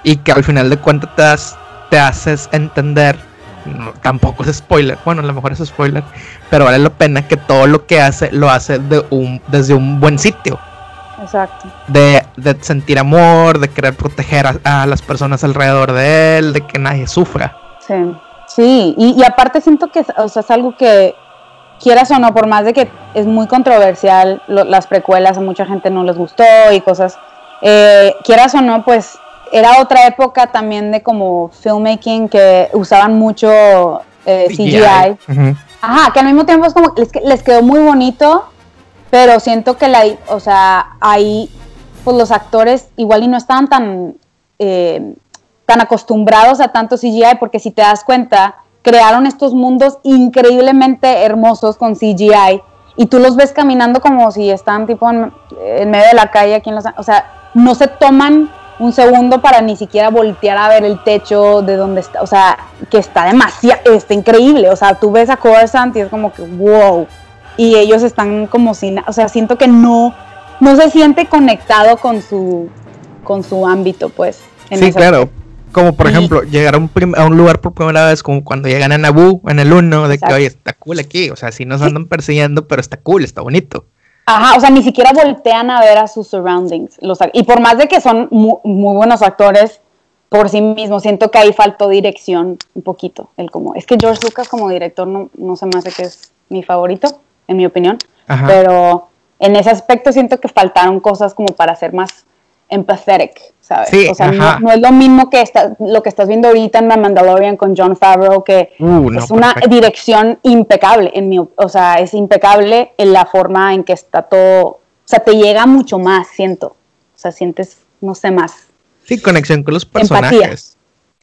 Y que al final de cuentas te, haces entender, no, tampoco es spoiler, bueno, a lo mejor es spoiler, pero vale la pena que todo lo que hace lo hace de un, desde un buen sitio.
exacto.
De, de sentir amor, de querer proteger a, a, las personas alrededor de él, de que nadie sufra.
Sí, sí, y, y aparte siento que o sea, es algo que quieras o no, por más de que es muy controversial, lo, las precuelas a mucha gente no les gustó y cosas, eh, quieras o no, pues era otra época también de como filmmaking que usaban mucho eh, CGI. Uh -huh. Ajá, que al mismo tiempo es como les, les, quedó muy bonito, pero siento que la, o sea, ahí pues los actores igual y no estaban tan, eh, tan acostumbrados a tanto CGI, porque si te das cuenta, crearon estos mundos increíblemente hermosos con CGI y tú los ves caminando como si están tipo en, en medio de la calle aquí en Los o sea, no se toman un segundo para ni siquiera voltear a ver el techo de donde está, o sea, que está demasiado, está increíble, o sea, tú ves a Coruscant y es como que wow, y ellos están como sin, o sea, siento que no, no se siente conectado con su, con su ámbito, pues.
sí, claro. Como por ejemplo, llegar a un, a un, lugar por primera vez, como cuando llegan a Naboo en el 1, de Exacto. que, oye, está cool aquí. O sea, sí nos andan persiguiendo, pero está cool, está bonito.
Ajá, o sea, ni siquiera voltean a ver a sus surroundings. Los, y por más de que son muy, muy, buenos actores por sí mismos, siento que ahí faltó dirección un poquito. El como, es que George Lucas como director no, no se me hace que es mi favorito, en mi opinión. Ajá. Pero en ese aspecto siento que faltaron cosas como para ser más empathetic, ¿sabes?
Sí,
o sea, no, no, es lo mismo que está, lo que estás viendo ahorita en The Mandalorian con John Favreau, que
uh, no,
es una
perfecto.
dirección impecable, en mi, o sea, es impecable en la forma en que está todo, o sea, te llega mucho más, siento, o sea, sientes, no sé, más.
Sí, conexión con los personajes.
Empatía.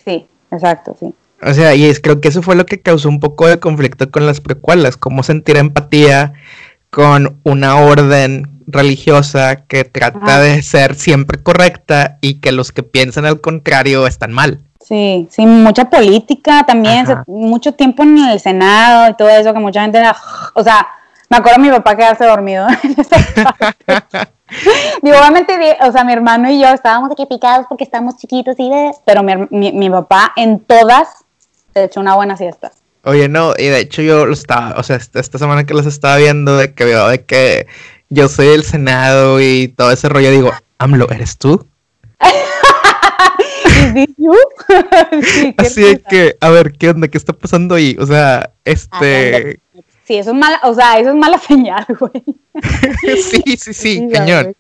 Sí, exacto, sí.
O sea, y es, creo que eso fue lo que causó un poco de conflicto con las precuelas, cómo sentir empatía con una orden religiosa que trata Ajá. de ser siempre correcta y que los que piensan al contrario están mal.
Sí, sí, mucha política también, se, mucho tiempo en el Senado y todo eso, que mucha gente, o sea, me acuerdo de mi papá quedarse dormido en. Digo, obviamente, o sea, mi hermano y yo estábamos aquí picados porque estábamos chiquitos y de, pero mi, mi, mi papá en todas se echó una buena siesta.
Oye, no, y de hecho yo lo estaba, o sea, esta, esta semana que los estaba viendo, de que veo de que yo soy el Senado y todo ese rollo, digo, AMLO, ¿eres tú?
sí,
Así de que, a ver, ¿qué onda? ¿Qué está pasando ahí? O sea, este...
Sí, eso es mala, o sea, eso es mala señal, güey.
sí, sí, sí, cañón.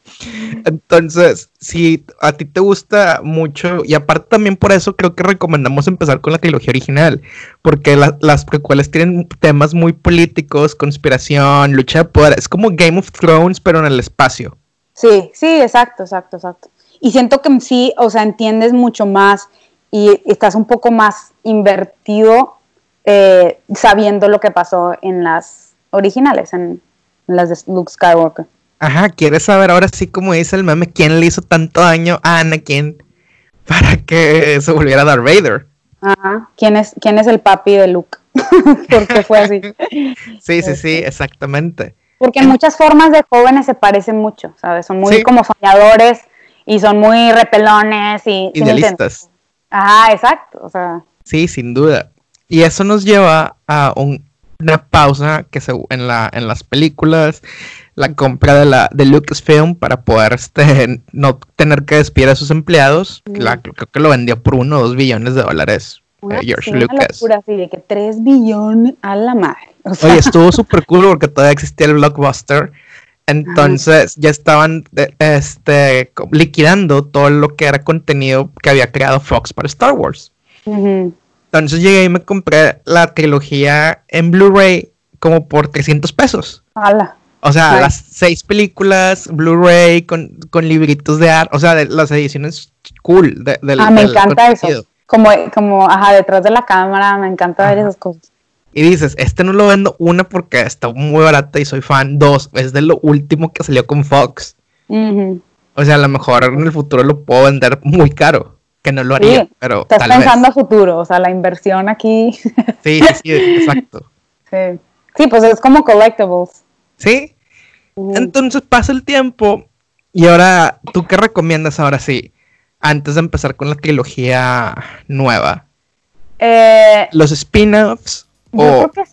Entonces, si a ti te gusta mucho, y aparte también por eso creo que recomendamos empezar con la trilogía original, porque la, las precuelas tienen temas muy políticos, conspiración, lucha de poder, es como Game of Thrones, pero en el espacio.
Sí, sí, exacto, exacto, exacto. Y siento que sí, o sea, entiendes mucho más y estás un poco más invertido eh, sabiendo lo que pasó en las originales, en, las de Luke Skywalker.
Ajá, ¿quieres saber ahora sí como dice el meme quién le hizo tanto daño a Anakin para que se volviera Darth Vader?
Ajá, ¿quién es, quién es el papi de Luke? Porque fue así.
sí, sí, sí, exactamente.
Porque en muchas formas de jóvenes se parecen mucho, ¿sabes? Son muy sí. como soñadores y son muy repelones y...
Idealistas.
Ajá, exacto, o sea...
Sí, sin duda. Y eso nos lleva a un, una pausa que se, en, la, en las películas, la compra de, la, de Lucasfilm para poder este, no tener que despedir a sus empleados. Mm. La, creo que lo vendió por uno o dos billones de dólares.
Una, eh, George Lucas. Locura, así de que tres billones a la madre.
O sea. Oye, estuvo súper cool porque todavía existía el blockbuster. Entonces ya estaban este, liquidando todo lo que era contenido que había creado Fox para Star Wars.
Uh -huh.
Entonces llegué y me compré la trilogía en Blu-ray como por 300 pesos.
¡Hala!
O sea, sí. las seis películas, Blu-ray con, con libritos de arte, o sea, de las ediciones cool. De, de,
ah, me encanta eso. Como, como, ajá, detrás de la cámara, me encanta ajá. ver esas cosas.
Y dices, este no lo vendo, una, porque está muy barata y soy fan, dos, es de lo último que salió con Fox.
Uh -huh.
O sea, a lo mejor en el futuro lo puedo vender muy caro que no lo haría,
sí,
pero
estás
tal
pensando
vez.
a futuro, o sea, la inversión aquí.
sí, sí, sí, exacto.
Sí. sí, pues es como collectibles.
Sí. Uh -huh. Entonces pasa el tiempo y ahora, ¿tú qué recomiendas ahora sí? Antes de empezar con la trilogía nueva.
Eh,
Los spin-offs.
Yo, o... creo que,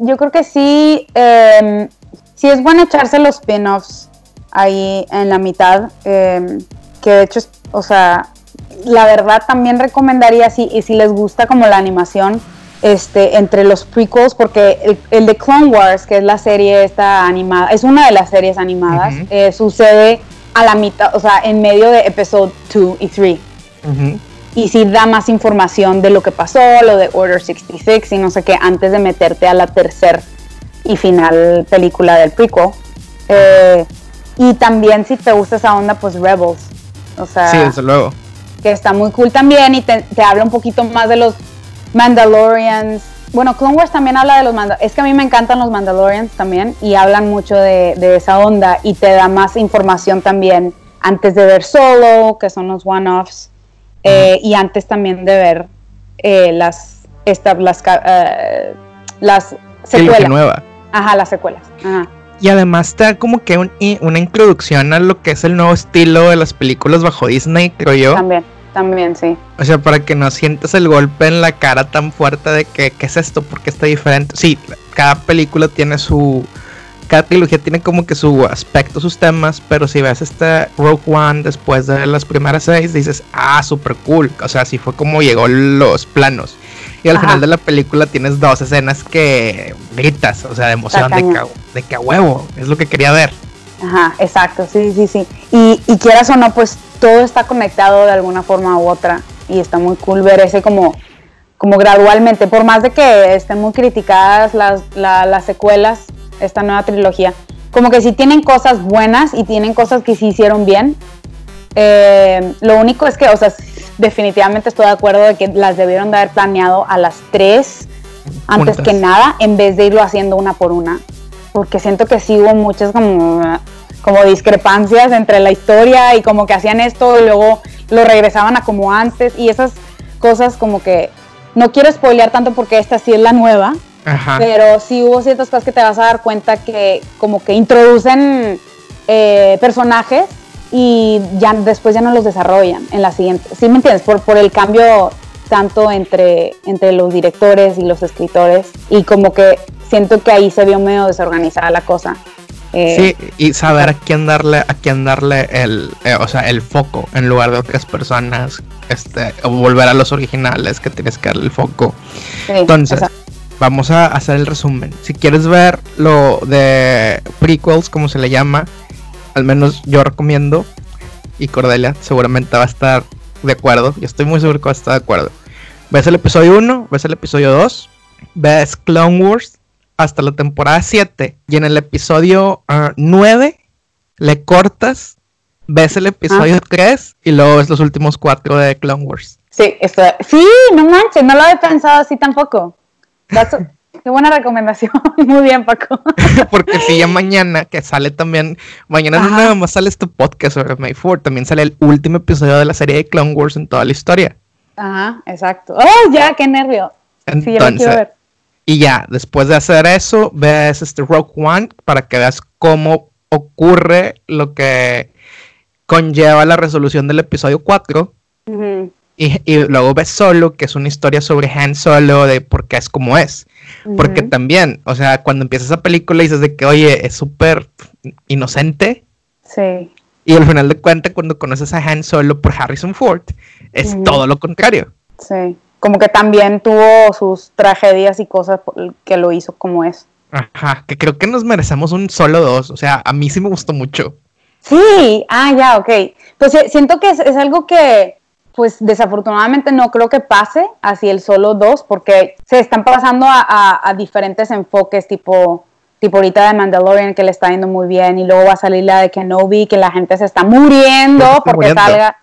yo creo que sí. Eh, sí es bueno echarse los spin-offs ahí en la mitad, em, que de hecho, o sea, la verdad también recomendaría, si, y si les gusta como la animación, este, entre los prequels, porque el, de Clone Wars, que es la serie esta animada, es una de las series animadas, eh, sucede a la mitad, o sea, en medio de episodio 2 y 3. Y sí da más información de lo que pasó, lo de Order 66 y no sé qué, antes de meterte a la tercera y final película del prequel. Eh, y también si te gusta esa onda, pues Rebels. O sea,
sí, desde luego.
Que está muy cool también y te, te habla un poquito más de los Mandalorians. Bueno, Clone Wars también habla de los Mandalorians. Es que a mí me encantan los Mandalorians también y hablan mucho de, esa onda y te da más información también antes de ver Solo, que son los one-offs, eh, y antes también de ver eh, las, esta, las, uh, las secuelas.
nueva.
Ajá, las secuelas. Ajá.
Y además te da como que una introducción a lo que es el nuevo estilo de las películas bajo Disney, creo yo.
También. También, sí.
O sea, para que no sientas el golpe en la cara tan fuerte de que, ¿qué es esto? ¿Por qué está diferente? Sí, cada película tiene su... Cada trilogía tiene como que su aspecto, sus temas, pero si ves este Rogue One después de las primeras seis, dices, ah, super cool. O sea, así fue como llegó los planos. Y al final de la película tienes dos escenas que gritas, o sea, de emoción, de que, de que a huevo, es lo que quería ver.
Ajá, exacto, sí, sí, sí. Y, y quieras o no, pues todo está conectado de alguna forma u otra y está muy cool ver ese como, como gradualmente, por más de que estén muy criticadas las, las secuelas, esta nueva trilogía, como que sí tienen cosas buenas y tienen cosas que sí hicieron bien. Eh, lo único es que, o sea, definitivamente estoy de acuerdo de que las debieron de haber planeado a las tres antes que nada, en vez de irlo haciendo una por una porque siento que sí hubo muchas como, como discrepancias entre la historia y como que hacían esto y luego lo regresaban a como antes y esas cosas como que no quiero spoilear tanto porque esta sí es la nueva, pero sí hubo ciertas cosas que te vas a dar cuenta que como que introducen eh, personajes y ya después ya no los desarrollan en la siguiente. ¿Sí me entiendes? Por, por el cambio tanto entre, entre los directores y los escritores y como que siento que ahí se vio medio desorganizada la cosa.
Eh, sí, y saber a quién darle, a quién darle el, eh, o sea, el foco en lugar de otras personas, este, o volver a los originales que tienes que darle el foco. Entonces, vamos a hacer el resumen. Si quieres ver lo de prequels, como se le llama, al menos yo recomiendo, y Cordelia seguramente va a estar de acuerdo, yo estoy muy seguro que va a estar de acuerdo. Ves el episodio 1, ves el episodio 2, ves Clone Wars, hasta la temporada 7 y en el episodio 9 ah, le cortas, ves el episodio 3 ah. y luego ves los últimos 4 de Clone Wars.
Sí, sí, no manches, no lo había pensado así tampoco. Qué buena recomendación. Muy bien, Paco.
Porque si ya mañana, que sale también, mañana no nada más sale este podcast sobre May 4, también sale el último episodio de la serie de Clone Wars en toda la historia.
Ajá, exacto. ¡Oh, ya, qué nervio!
Entonces, y ya, después de hacer eso, ves este Rogue One para que veas cómo ocurre lo que conlleva la resolución del episodio 4. y, luego ves Solo, que es una historia sobre Han Solo, de por qué es como es. Porque también, o sea, cuando empiezas esa película dices de que, oye, es súper inocente.
Sí.
Y al final de cuentas, cuando conoces a Han Solo por Harrison Ford, es todo lo contrario.
Sí como que también tuvo sus tragedias y cosas que lo hizo como es.
Ajá, que creo que nos merecemos un solo dos, o sea, a mí sí me gustó mucho.
Sí, ah, ya, ok. Pues siento que es, algo que, pues desafortunadamente no creo que pase así el solo dos, porque se están pasando a, diferentes enfoques, tipo, tipo ahorita de Mandalorian que le está yendo muy bien, y luego va a salir la de Kenobi, que la gente se está muriendo porque salga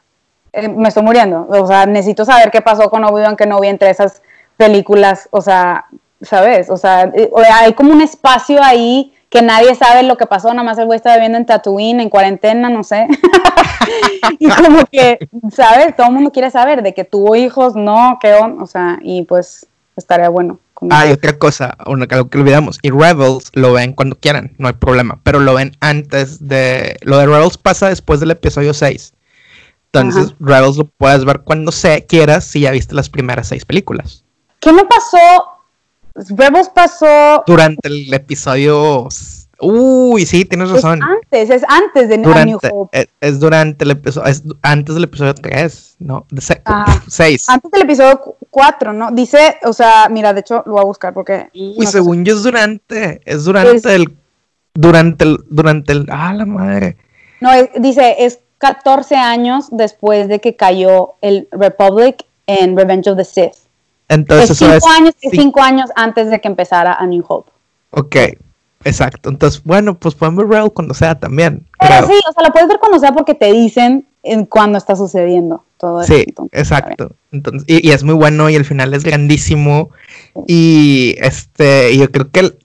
eh, me estoy muriendo. O sea, necesito saber qué pasó con Obi-Wan Kenobi entre esas películas. O sea, ¿sabes? O sea, eh, hay como un espacio ahí que nadie sabe lo que pasó, nada más el güey está viviendo en Tatooine, en cuarentena, no sé. y como que, ¿sabes? Todo el mundo quiere saber de que tuvo hijos, no, qué on, o sea, y pues estaría bueno.
Ah, otra cosa, una, algo que olvidamos, y Rebels lo ven cuando quieran, no hay problema, pero lo ven antes de... Lo de Rebels pasa después del episodio 6. Entonces, Rebels lo puedes ver cuando se quieras si ya viste las primeras seis películas.
¿Qué me pasó? Rebels pasó.
Durante el episodio Uy, sí, tienes razón.
Es antes, es antes de
durante,
New Hope.
Es, es durante el episodio, es antes del episodio 3, ¿no? 6.
Antes del episodio 4, ¿no? Dice, o sea, mira, de hecho lo voy a buscar porque...
Uy,
no sé
según yo es durante, es durante
Es-
el, durante el, durante el, ah, la madre.
No, es- dice, es 14 años después de que cayó el Republic en Revenge of the Sith.
Entonces
es
eso
cinco,
es,
años, es
sí,
cinco años antes de que empezara A New Hope.
ok, exacto. Entonces, bueno, pues pueden ver Rebel cuando sea también.
Pero
creo.
sí, o sea, la puedes ver cuando sea porque te dicen en cuándo está sucediendo todo eso.
Sí,
está bien.
exacto. Entonces, y, y es muy bueno y el final es grandísimo. Y este, yo creo que el-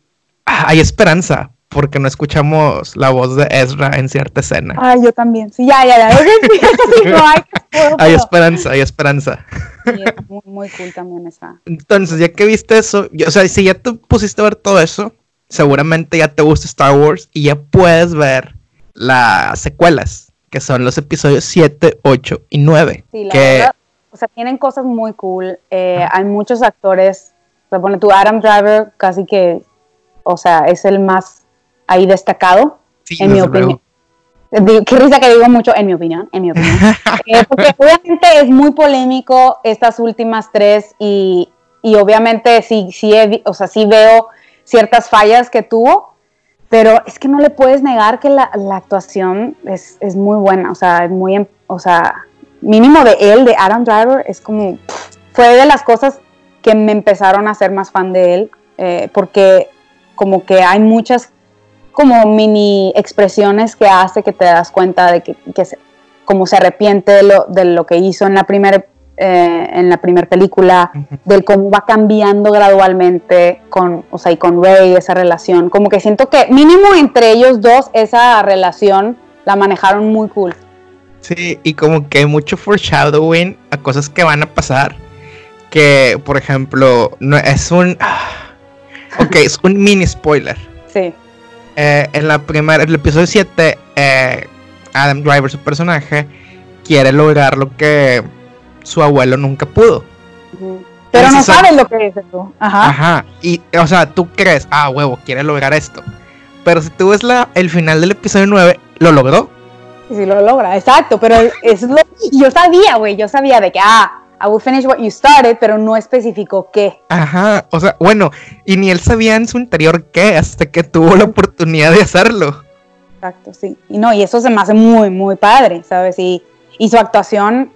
ah, hay esperanza porque no escuchamos la voz de Ezra en cierta escena.
Ay, yo también. Sí, ya, ya, ya. No hay puedo,
Hay esperanza, hay esperanza.
sí, es muy, muy cool también esa.
Entonces, ya que viste eso, yo- o sea, si ya te pusiste a ver todo eso, seguramente ya te gusta Star Wars y ya puedes ver las secuelas, que son los episodios 7, 8 y 9.
Sí, la
que
verdad, o sea, tienen cosas muy cool. Eh, hay muchos actores. Se pone tu Adam Driver, casi que, o sea, es el más ahí destacado,
sí,
en mi opinión. Digo, Qué risa que digo mucho, en mi opinión, en mi opinión. Eh, porque obviamente es muy polémico estas últimas tres y, y obviamente sí, sí, he o sea, sí veo ciertas fallas que tuvo, pero es que no le puedes negar que la, la actuación es, es muy buena, o sea, es muy, em- o sea, mínimo de él, de Adam Driver, es como, pff, fue de las cosas que me empezaron a ser más fan de él, eh, porque como que hay muchas como mini expresiones que hace que te das cuenta de que, que se, como se arrepiente de lo, de lo que hizo en la primera en la primera película, del cómo va cambiando gradualmente con, o sea, y con Ray, esa relación. Como que siento que mínimo entre ellos dos, esa relación la manejaron muy cool.
Sí, y como que hay mucho foreshadowing a cosas que van a pasar. Que, por ejemplo, no es un. ah, Ok, es un mini spoiler.
Sí.
Eh, en la primera, el episodio 7, eh, Adam Driver, su personaje, quiere lograr lo que su abuelo nunca pudo.
Pero
Sí,
no
sí,
sabes lo que dices tú. Ajá.
Ajá. Y, o sea, tú crees, ah, huevo, quiere lograr esto. Pero si tú ves la, el final del episodio 9, lo logró.
Si lo logra, exacto. Pero eso es lo. Yo sabía, güey. Yo sabía de que, ah, I will finish what you started, pero no especificó qué.
Ajá. O sea, bueno, y ni él sabía en su interior qué, hasta que tuvo la oportunidad de hacerlo.
Exacto, sí. Y no, y eso se me hace muy, muy padre, ¿sabes? Y, y su actuación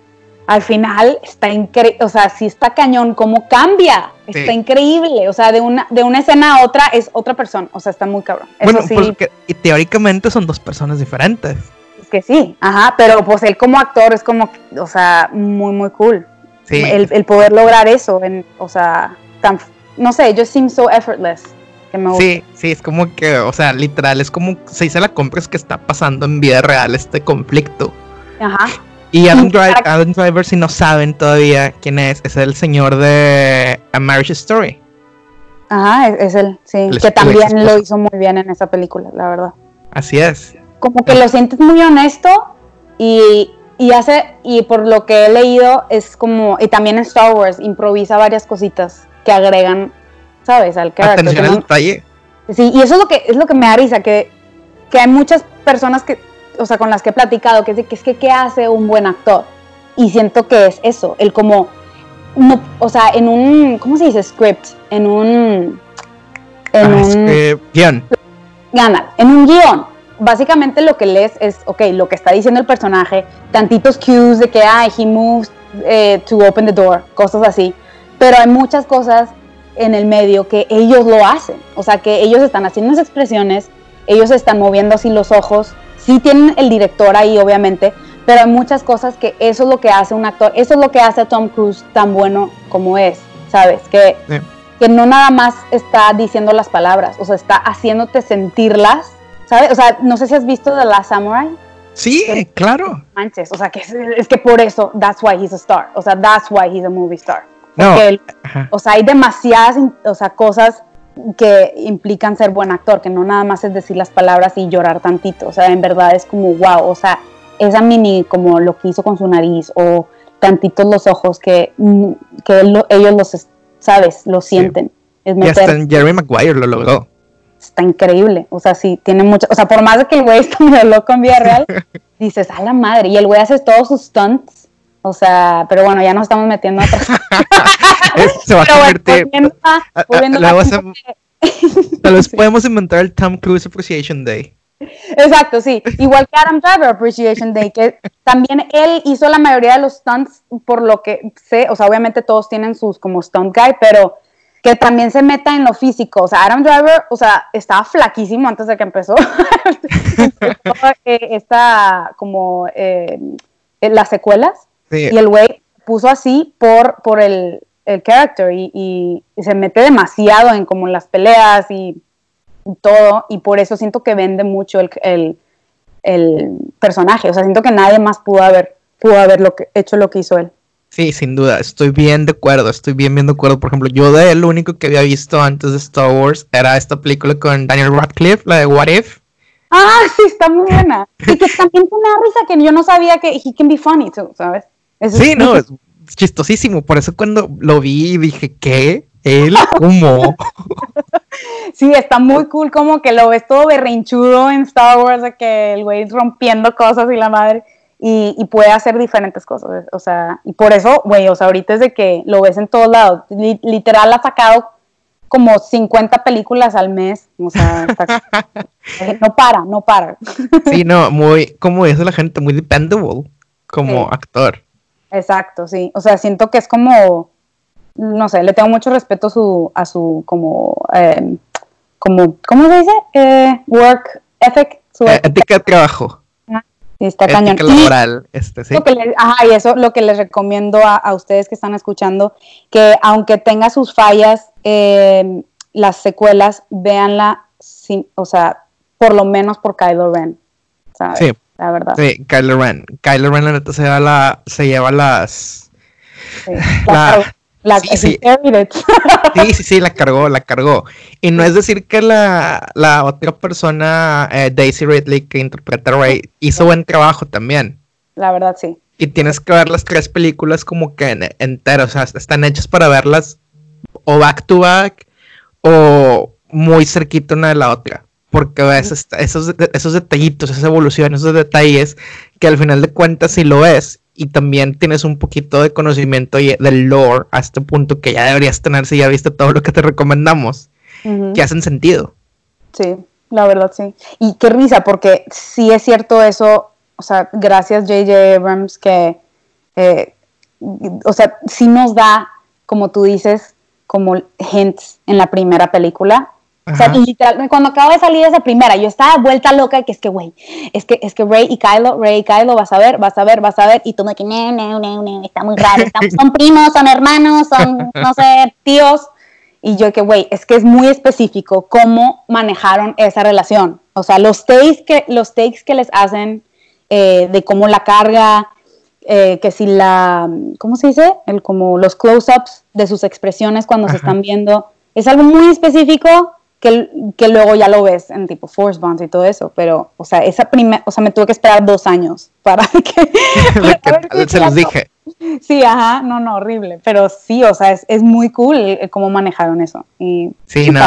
al final está increíble, o sea, sí está cañón, cómo cambia, está increíble, o sea, de una, de una escena a otra es otra persona, o sea, está muy cabrón. Eso
Bueno,
sí,
porque y teóricamente son dos personas diferentes.
es que sí, ajá, pero pues él como actor es como, o sea, muy, muy cool.
Sí.
El, el poder lograr eso, en, o sea, tan, no sé, just seems so effortless, que me gusta.
Sí, sí, es como que, o sea, literal, es como se la compras que está pasando en vida real este conflicto.
Ajá,
Y Adam, Dri-
para-
Adam Driver, si no saben todavía quién es, es el señor de A Marriage Story.
ajá, es, es él, sí, que también lo hizo muy bien en esa película, la verdad.
Así es.
como que lo sientes muy honesto y, y hace, y por lo que he leído, es como, y también en Star Wars, improvisa varias cositas que agregan, ¿sabes? Al carácter.
Atención
que
al detalle.
Sí, y eso es lo que, es lo que me da risa, que, que hay muchas personas que, o sea, con las que he platicado, que es, que es que, ¿qué hace un buen actor? Y siento que es eso, el como, no, o sea, en un, ¿cómo se dice? Script, en un, en
Ah, es
un,
que, bien.
gana. En un guion, básicamente lo que lees es, ok, lo que está diciendo el personaje, tantitos cues de que, ay, he moves eh, to open the door, cosas así. Pero hay muchas cosas en el medio que ellos lo hacen. O sea, que ellos están haciendo esas expresiones, ellos están moviendo así los ojos. Sí tienen el director ahí, obviamente, pero hay muchas cosas que eso es lo que hace un actor, eso es lo que hace a Tom Cruise tan bueno como es, ¿sabes? Que
Sí.
que no nada más está diciendo las palabras, o sea, está haciéndote sentirlas, ¿sabes? O sea, no sé si has visto The Last Samurai,
Sí, claro.
manches, o sea, que es, es que por eso, that's why he's a star, o sea, that's why he's a movie star.
No.
Porque él-
Ajá.
o sea, hay demasiadas, o sea, cosas que implican ser buen actor, que no nada más es decir las palabras y llorar tantito, o sea, en verdad es como, wow, o sea, esa mini, como lo que hizo con su nariz, o tantitos los ojos que, mm, que ellos los, es- sabes, lo sienten. Es
Y hasta Jerry Maguire lo logró.
Está increíble. O sea, sí, tiene mucho. O sea, por más de que el güey está medio loco en vida real, dices, a la madre. Y el güey hace todos sus stunts. O sea, pero bueno, ya nos estamos metiendo a
Se va a convertir. Tal vez podemos inventar el Tom Cruise Appreciation Day.
Exacto, sí. Igual que Adam Driver Appreciation Day, que también él hizo la mayoría de los stunts, por lo que sé, o sea, obviamente todos tienen sus como stunt guy, pero que también se meta en lo físico. O sea, Adam Driver, o sea, estaba flaquísimo antes de que empezó. Eh, esta, como, eh, las secuelas. Y el güey puso así por, por el, el character y, se mete demasiado en como las peleas y, todo. Y por eso siento que vende mucho el, el, personaje. O sea, siento que nadie más pudo haber, pudo haber lo que, hecho lo que hizo él.
Sí, sin duda, estoy bien de acuerdo, estoy bien, bien de acuerdo. Por ejemplo, yo de él lo único que había visto antes de Star Wars era esta película con Daniel Radcliffe, la de What If.
Ah, sí, está muy buena. Y que también tiene una risa que yo no sabía que he can be funny too, ¿sabes?
sí, no, es chistosísimo. Por eso cuando lo vi dije, ¿qué? ¿Él? ¿Cómo?
sí, está muy cool como que lo ves todo berrinchudo en Star Wars, de que el güey rompiendo cosas y la madre y, puede hacer diferentes cosas. O sea, y por eso, güey, o sea, ahorita es de que lo ves en todos lados. literal ha sacado como 50 películas al mes. O sea, no para, no para.
sí, no, muy, como dice la gente, muy dependable como actor.
Exacto, sí. O sea, siento que es como, no sé, le tengo mucho respeto a su, a su como, em, como, ¿cómo se dice? Eh, work ethic. Su
eh, ética de trabajo
está cañón.
Laboral, este, ¿sí?
Lo que ajá, y eso lo que les recomiendo a, ustedes que están escuchando, que aunque tenga sus fallas, eh, las secuelas, véanla, sin, o sea, por lo menos por Kylo Ren, ¿sabes? Sí. La verdad.
Sí, Kylo Ren. Kylo Ren, la neta, se, lleva la, se lleva las...
Sí, la, la, sí, sí.
sí, sí, la cargó, la cargó. Y no es decir que la, la otra persona, eh, Daisy Ridley, que interpreta a Ray, hizo buen trabajo también.
La verdad, sí.
Y tienes que ver las tres películas como que enteras, o sea, están hechas para verlas o back to back o muy cerquita una de la otra. Porque ves esos, esos detallitos, esa evolución, esos detalles que al final de cuentas si lo ves y también tienes un poquito de conocimiento del lore a este punto que ya deberías tener si ya viste todo lo que te recomendamos, que hacen sentido.
Sí, la verdad sí. Y qué risa, porque sí es cierto eso, o sea, gracias JJ Abrams que, eh, o sea, sí nos da, como tú dices, como hints en la primera película o sea, literal, cuando acaba de salir esa primera, yo estaba vuelta loca que es que, güey, es que, es que Rey y Kylo, Rey y Kylo, vas a ver, vas a ver, vas a ver, y tú me que, no, no, no, no, está muy raro, son primos, son hermanos, son, no sé, tíos, y yo que, güey, es que es muy específico cómo manejaron esa relación, o sea, los takes que, los takes que les hacen eh, de cómo la carga, eh, que si la, ¿cómo se dice? El, como los close-ups de sus expresiones cuando se están viendo, es algo muy específico que, luego ya lo ves en tipo Force Bonds y todo eso, pero, o sea, esa primera, o sea, me tuve que esperar dos años para
que... se los dije.
Sí, ajá, no, no, horrible, pero sí, o sea, es, es muy cool cómo manejaron eso. Y,
sí, no,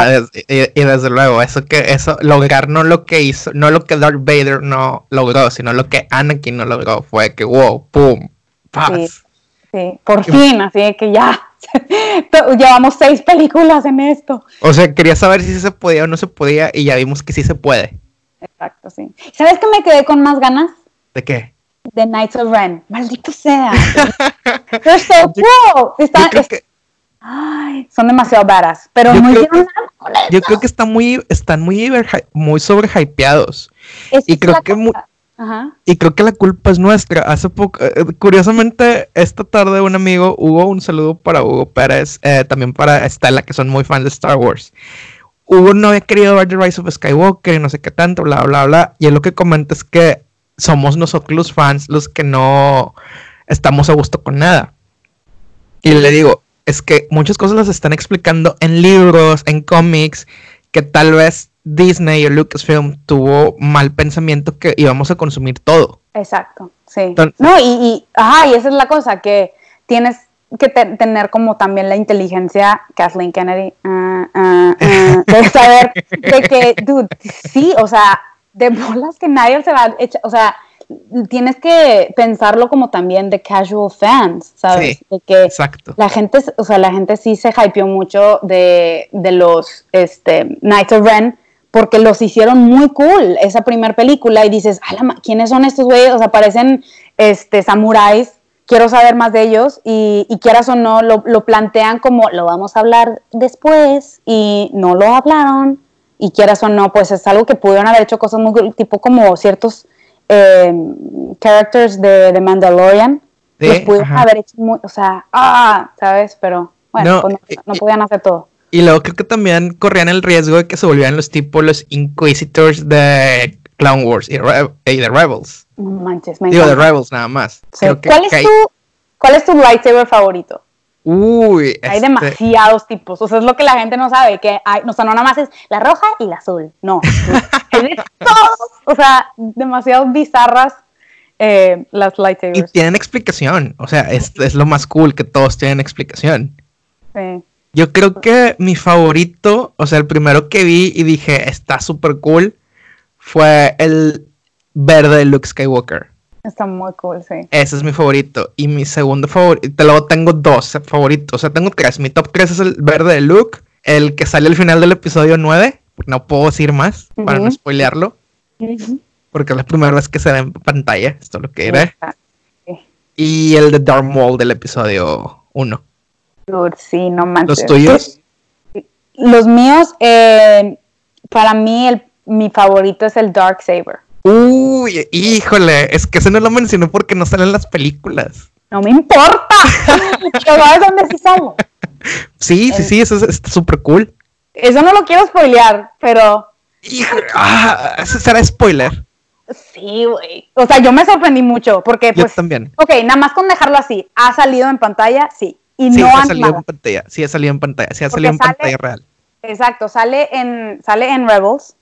y, desde luego, eso que, eso, lograr no lo que hizo, no lo que Darth Vader no logró, sino lo que Anakin no logró, fue que, wow, pum, paz.
Sí, por fin, así que ya, llevamos seis películas en esto.
O sea, quería saber si se podía o no se podía y ya vimos que sí se puede.
Exacto, sí. ¿Sabes que me quedé con más ganas?
¿De qué?
De Knights of Ren. Maldito sea. They're so cool. Ay, son demasiado varas, pero no hicieron nada
con Yo creo que están muy, están muy, muy sobrehypeados. y creo que y creo que la culpa es nuestra. Hace poco, eh, curiosamente, esta tarde un amigo, Hugo, un saludo para Hugo Pérez, eh, también para Estela, que son muy fans de Star Wars. Hugo no había querido ver The Rise of Skywalker y no sé qué tanto, bla, bla, bla. Y él lo que comenta es que somos nosotros los fans los que no estamos a gusto con nada. Y le digo, es que muchas cosas las están explicando en libros, en cómics, que tal vez Disney o Lucasfilm tuvo mal pensamiento que íbamos a consumir todo.
Exacto, sí. no, y, y, ajá, y esa es la cosa, que tienes que tener como también la inteligencia, Kathleen Kennedy, uh, ah, ah, ah, de saber de que, dude, sí, o sea, de bolas que nadie se va a echar, o sea, tienes que pensarlo como también de casual fans, ¿sabes?
Sí,
de que
Exacto.
la gente, o sea, la gente sí se hypeó mucho de, de los este, Knights of Ren porque los hicieron muy cool esa primera película y dices, "A la ma- ¿quiénes son estos güeyes? O sea, parecen este, samuráis, quiero saber más de ellos y, y quieras o no, lo, lo plantean como, lo vamos a hablar después y no lo hablaron y quieras o no, pues es algo que pudieron haber hecho cosas muy cool, tipo como ciertos eh, characters de, de Mandalorian,
Sí,
los pudieron
ajá.
haber hecho muy, o sea, ah, ¿sabes? Pero bueno,
No,
pues no,
eh,
no
eh,
podían hacer todo.
Y luego creo que también corrían el riesgo de que se volvieran los tipos, los Inquisitors de Clown Wars y, Re- y de Rebels.
Manches, me
Digo, de. Rebels nada más.
Sí.
Creo que-
¿Cuál, es
que hay-
tu, ¿Cuál es tu lightsaber favorito?
Uy,
Hay
este,
demasiados tipos, o sea, es lo que la gente no sabe, que hay, o sea, no nada más es la roja y la azul, no, hay de todos, o sea, demasiado bizarras eh, las
Y
lightsabers.
tienen explicación. O sea, es, es lo más cool que todos tienen explicación.
Sí.
Yo creo que mi favorito, o sea, el primero que vi y dije está súper cool, fue el verde de Luke Skywalker.
Está muy cool, sí.
Ese es mi favorito. Y mi segundo favorito, luego tengo dos favoritos. O sea, tengo tres. Mi top 3 es el verde de Luke, el que sale al final del episodio 9. No puedo decir más para no spoilearlo, porque es la primera vez que se ve en pantalla. Esto es lo que era. Y el de Darth Maul del episodio 1.
Sí, no manches.
¿Los tuyos?
Los míos, eh, para mí, el, mi favorito es el Dark Saber.
Uy, híjole, es que ese no lo mencioné porque no sale en las películas.
No me importa. ¿sabes dónde sí sale?
Sí, sí, sí, eso es- súper cool.
Eso no lo quiero spoilear, pero
Híjole, ah, ese será spoiler.
sí, güey. O sea, yo me sorprendí mucho porque,
Yo
pues,
también.
ok, nada más con dejarlo así. ¿Ha salido en pantalla? Sí. Y
Sí,
no
ha salido
nada.
en pantalla. Sí, ha salido en pantalla. Sí, ha
Porque
salido en
sale-
pantalla real.
Exacto, sale en, sale en Rebels.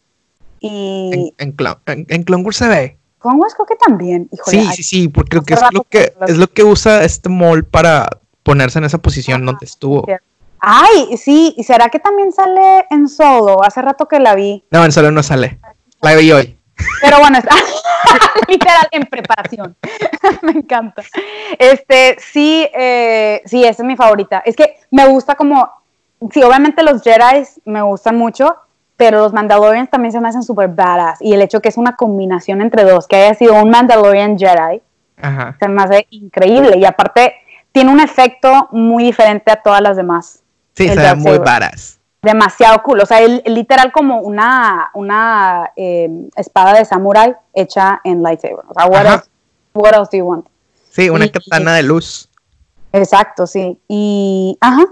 Y
En, en, Clone, en, en Clone Wars se ve.
Clone Wars creo que también. Híjole,
Sí,
ay,
sí, sí, porque creo que es lo que, es lo que usa este mall para ponerse en esa posición donde estuvo.
cierto. Ay, sí, ¿y será que también sale en solo? Hace rato que la vi.
No, en solo no sale. La vi hoy.
Pero bueno, está literal en preparación. me encanta. Este, sí, eh, sí, esa es mi favorita. Es que me gusta como, sí, obviamente los Jedi me gustan mucho, pero los Mandalorians también se me hacen súper badass. Y el hecho que es una combinación entre dos, que haya sido un Mandalorian Jedi,
Ajá.
se me hace increíble. Y aparte, tiene un efecto muy diferente a todas las demás.
Sí, se ve muy
Saber. Demasiado cool. O sea, él, literal como una, una eh, espada de samurai hecha en lightsaber. O sea, what else, what else do you want?
Sí, una
Y-
katana de luz.
Exacto, sí. Y, ajá.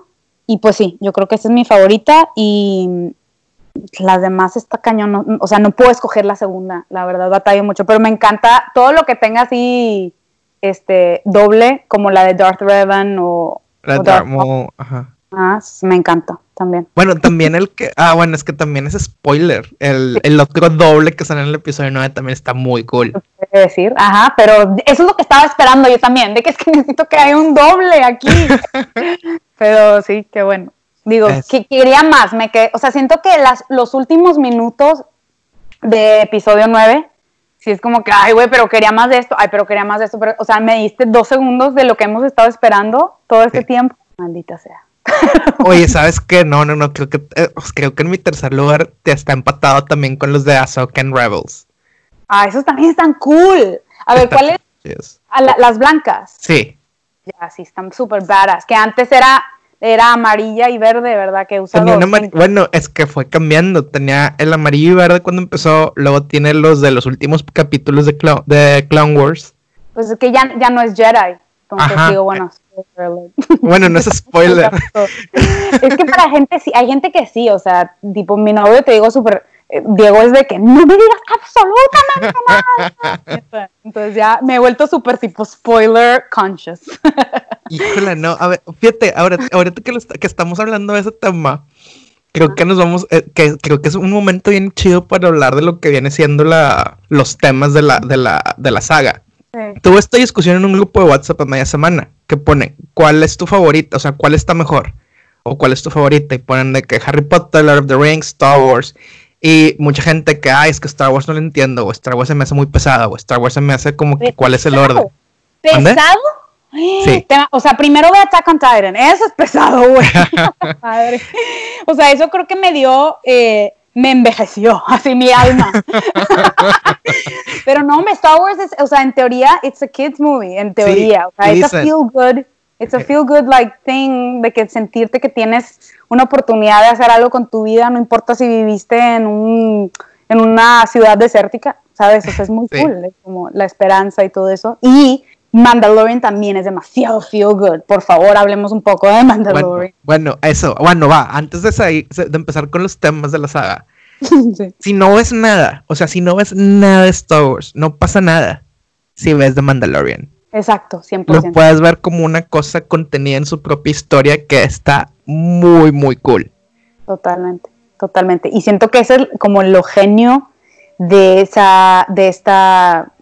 Y pues sí, yo creo que esa es mi favorita y las demás está cañón. no- o sea, no puedo escoger la segunda, la verdad, batallo mucho. Pero me encanta todo lo que tenga así, este, doble, como la de Darth Revan o,
La
o
de Darth.
Maul,
Ajá.
Ah, me encanta también.
Bueno, también el que. Ah, bueno, es que también es spoiler. El, el otro doble que sale en el episodio 9 también está muy cool.
Quiere decir, ajá, pero eso es lo que estaba esperando yo también, de que es que necesito que haya un doble aquí. pero sí, qué bueno. Digo,
Es-
que quería más, me quedé, o sea, siento que las, los últimos minutos de episodio 9, sí es como que, ay, güey, pero quería más de esto, ay, pero quería más de esto, pero, o sea, me diste dos segundos de lo que hemos estado esperando todo este
Sí.
tiempo. Maldita sea.
Oye, ¿sabes qué? No, no, no. Creo que, eh, pues, creo que en mi tercer lugar te está empatado también con los de Ahsoka en Rebels.
Ah, esos también están cool. A ver, ¿cuáles?
chidos.
A la- las blancas.
Sí.
Ya, sí, están súper badass. Que antes era, era amarilla y verde, ¿verdad? Que usa
Tenía
dos.
una amar- Bueno, es que fue cambiando. Tenía el amarillo y verde cuando empezó. Luego tiene los de los últimos capítulos de, Clo- de Clone Wars.
Pues es que ya, ya no es Jedi. Entonces
Ajá.
digo, bueno.
Bueno, no es spoiler.
es que para gente sí, hay gente que sí, o sea, tipo mi novio te digo súper, eh, Diego es de que no me digas absolutamente nada. Entonces ya me he vuelto súper tipo spoiler conscious.
Híjole, no. A ver, fíjate, ahora, ahorita que, lo est- que estamos hablando de ese tema, creo que nos vamos, eh, que creo que es un momento bien chido para hablar de lo que viene siendo la, los temas de la, de la, de la saga.
Sí.
Tuve esta discusión en un grupo de WhatsApp a media semana que pone, ¿cuál es tu favorita? O sea, ¿cuál está mejor? o cuál es tu favorita y ponen de que Harry Potter, Lord of the Rings, Star Wars y mucha gente que, ay, es que Star Wars no lo entiendo, o Star Wars se me hace muy pesada, o Star Wars se me hace como que cuál es el orden.
¿Pesado? Sí. O sea, primero ve Attack on Titan, eso es pesado, güey. o sea, eso creo que me dio... Eh, me envejeció, así mi alma. Pero no, Star Wars es, o sea, en teoría, it's a kids movie, en teoría. o sea, it's a feel good, it's a feel good like thing de que sentirte que tienes una oportunidad de hacer algo con tu vida, no importa si viviste en un, en una ciudad desértica, ¿sabes? O sea, es muy cool, es como la esperanza y todo eso. Y Mandalorian también es demasiado feel good. Por favor, hablemos un poco de Mandalorian.
Bueno, eso, bueno, va, antes de, de empezar con los temas de la saga. Si no ves nada, o sea, si no ves nada de Star Wars, no pasa nada si ves The Mandalorian.
Exacto, 100%.
Lo puedes ver como una cosa contenida en su propia historia que está muy, muy cool.
Totalmente, totalmente. Y siento que es como lo genio de esa, de esta,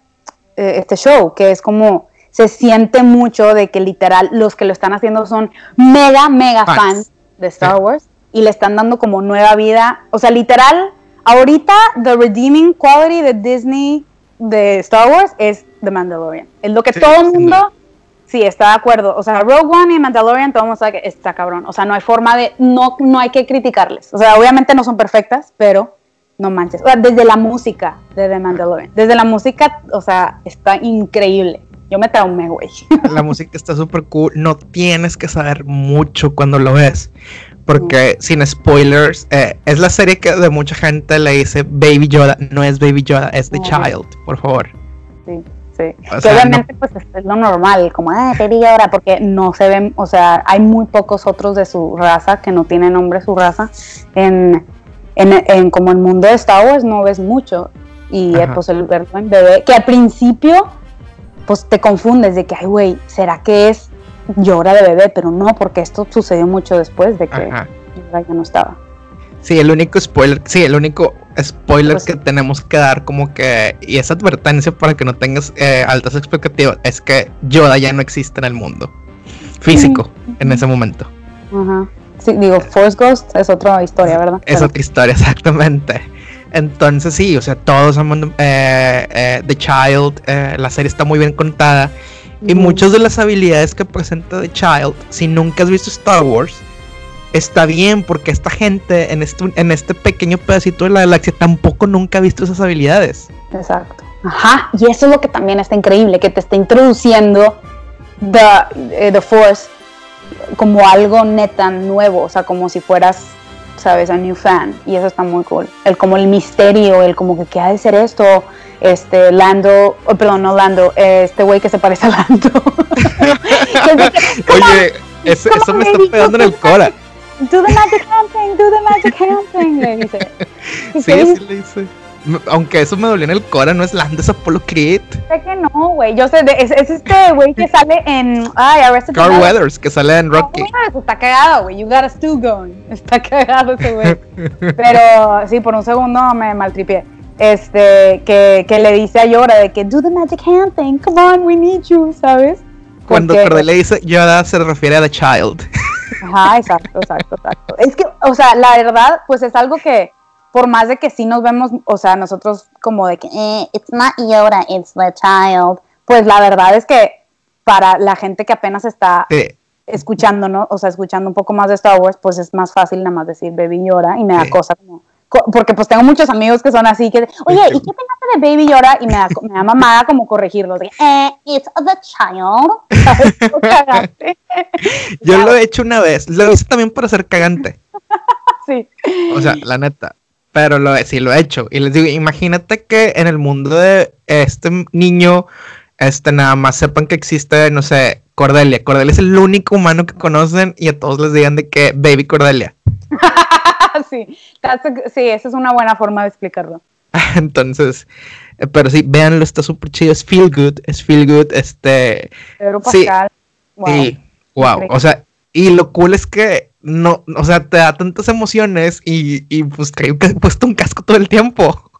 eh, este show, que es como se siente mucho de que literal los que lo están haciendo son mega, mega fans, de Star Wars y le están dando como nueva vida. O sea, literal, ahorita the redeeming quality de Disney de Star Wars es The Mandalorian. Es lo que todo el mundo sí está de acuerdo. O sea, Rogue One y Mandalorian, todo el mundo sabe que está cabrón. O sea, no hay forma de, no, no hay que criticarles. O sea, obviamente no son perfectas, pero no manches. O sea, desde la música de The Mandalorian, desde la música, o sea, está increíble. Yo me traumé, güey.
La música está súper cool. No tienes que saber mucho cuando lo ves. Porque, sin spoilers, eh, es la serie que de mucha gente le dice Baby Yoda. No es Baby Yoda, es The Child, por favor.
Sí, sí. obviamente, pues es lo normal, como, ah, Baby Yoda, porque no se ven, o sea, hay muy pocos otros de su raza que no tienen nombre su raza. En, en, en como el mundo de Star Wars no ves mucho. Y pues el verlo en bebé, que al principio pues te confundes de que, ay, güey, ¿será que es llora de bebé? Pero no, porque esto sucedió mucho después de que ya no estaba.
Sí, el único spoiler, sí, el único spoiler pues que tenemos que dar como que, y esa advertencia para que no tengas eh, altas expectativas, es que Yoda ya no existe en el mundo físico en ese momento.
Ajá. Sí, digo, Force Ghost es otra historia, ¿verdad?
Es otra historia, exactamente. Entonces sí, o sea, todos somos eh, eh, The Child, eh, la serie está muy bien contada y muchas de las habilidades que presenta The Child, si nunca has visto Star Wars, está bien porque esta gente en este, en este pequeño pedacito de la galaxia tampoco nunca ha visto esas habilidades.
Exacto. Ajá, y eso es lo que también está increíble, que te está introduciendo The, the Force como algo neta nuevo, o sea, como si fueras ¿sabes? A new fan. Y eso está muy cool. El como el misterio, el como que qué ha de ser esto. Este, Lando, oh, perdón, no Lando, este güey que se parece a Lando.
Oye, eso, eso me está pegando en el cora.
Do the magic hand thing, do the magic hand thing, le dice.
Sí, así le dice. Aunque eso me dolió en el cora, no es Lando, es Apollo Creed.
Sé que no, güey. Yo sé, es, es este güey que sale en. Ay, Arrested
Carl Weathers, que sale en Rocky.
está cagado, güey. You got a stew going. Está cagado ese güey. Pero sí, por un segundo me maltripié. Este, que, que le dice a Yoda de que do the magic hand thing, come on, we need you, ¿sabes?
Cuando Cordelia le dice Yoda se refiere a The Child.
Ajá, exacto, exacto, exacto. Es que, o sea, la verdad, pues es algo que por más de que sí nos vemos, o sea, nosotros como de que, eh, it's not Yoda, it's the child, pues la verdad es que para la gente que apenas está escuchando, ¿no? O sea, escuchando un poco más de Star Wars, pues es más fácil nada más decir Baby Yoda y me da cosa como, porque pues tengo muchos amigos que son así que, oye, ¿y qué pensaste de Baby Yoda? Y me da, me da mamada como corregirlos, eh, it's the child.
Yo lo he hecho una vez, lo hice también para ser cagante.
sí.
O sea, la neta, pero lo, sí lo he hecho. Y les digo, imagínate que en el mundo de este niño, este nada más sepan que existe, no sé, Cordelia. Cordelia es el único humano que conocen y a todos les digan de que Baby Cordelia.
sí, sí, esa es una buena forma de explicarlo.
Entonces, eh, pero sí, véanlo, está súper chido, es feel good, es feel good, este...
Pedro Pascal,
sí, wow. wow, o sea, y lo cool es que no, o sea, te da tantas emociones y, y pues creo que he puesto un casco todo el tiempo.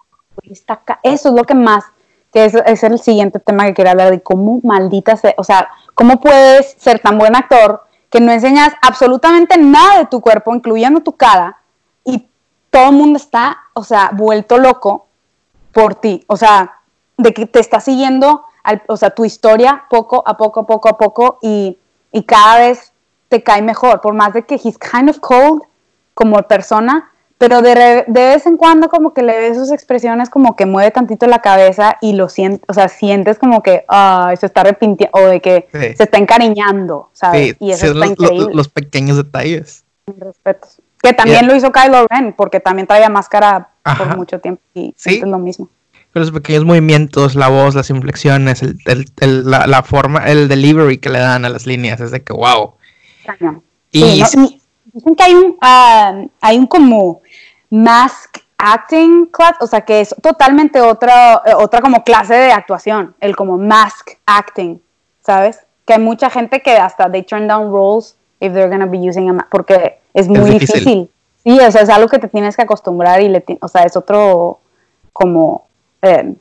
Eso es lo que más, que es, el siguiente tema que quería hablar de cómo maldita, se, o sea, cómo puedes ser tan buen actor que no enseñas absolutamente nada de tu cuerpo, incluyendo tu cara, y todo el mundo está, o sea, vuelto loco por ti, o sea, de que te está siguiendo, o sea, tu historia poco a poco, poco a poco, y, y cada vez te cae mejor, por más de que he's kind of cold como persona, pero de, de, vez en cuando como que le ves sus expresiones como que mueve tantito la cabeza y lo sientes, o sea, sientes como que se está arrepintiendo o de que se está encariñando, ¿sabes?
y eso está los, increíble. Los, pequeños detalles.
Respetos. Que también lo hizo Kylo Ren, porque también traía máscara por mucho tiempo y es lo mismo.
Pero los pequeños movimientos, la voz, las inflexiones, el, el, la, la, forma, el delivery que le dan a las líneas, es de que wow.
Y, dicen que hay un, ah, hay un como mask acting class, o sea que es totalmente otra, eh, otra como clase de actuación, el como mask acting, ¿sabes? Que hay mucha gente que hasta they turn down roles if they're gonna be using a mask, porque es muy difícil. Sí, o sea, es algo que te tienes que acostumbrar y le, o sea, es otro como eh,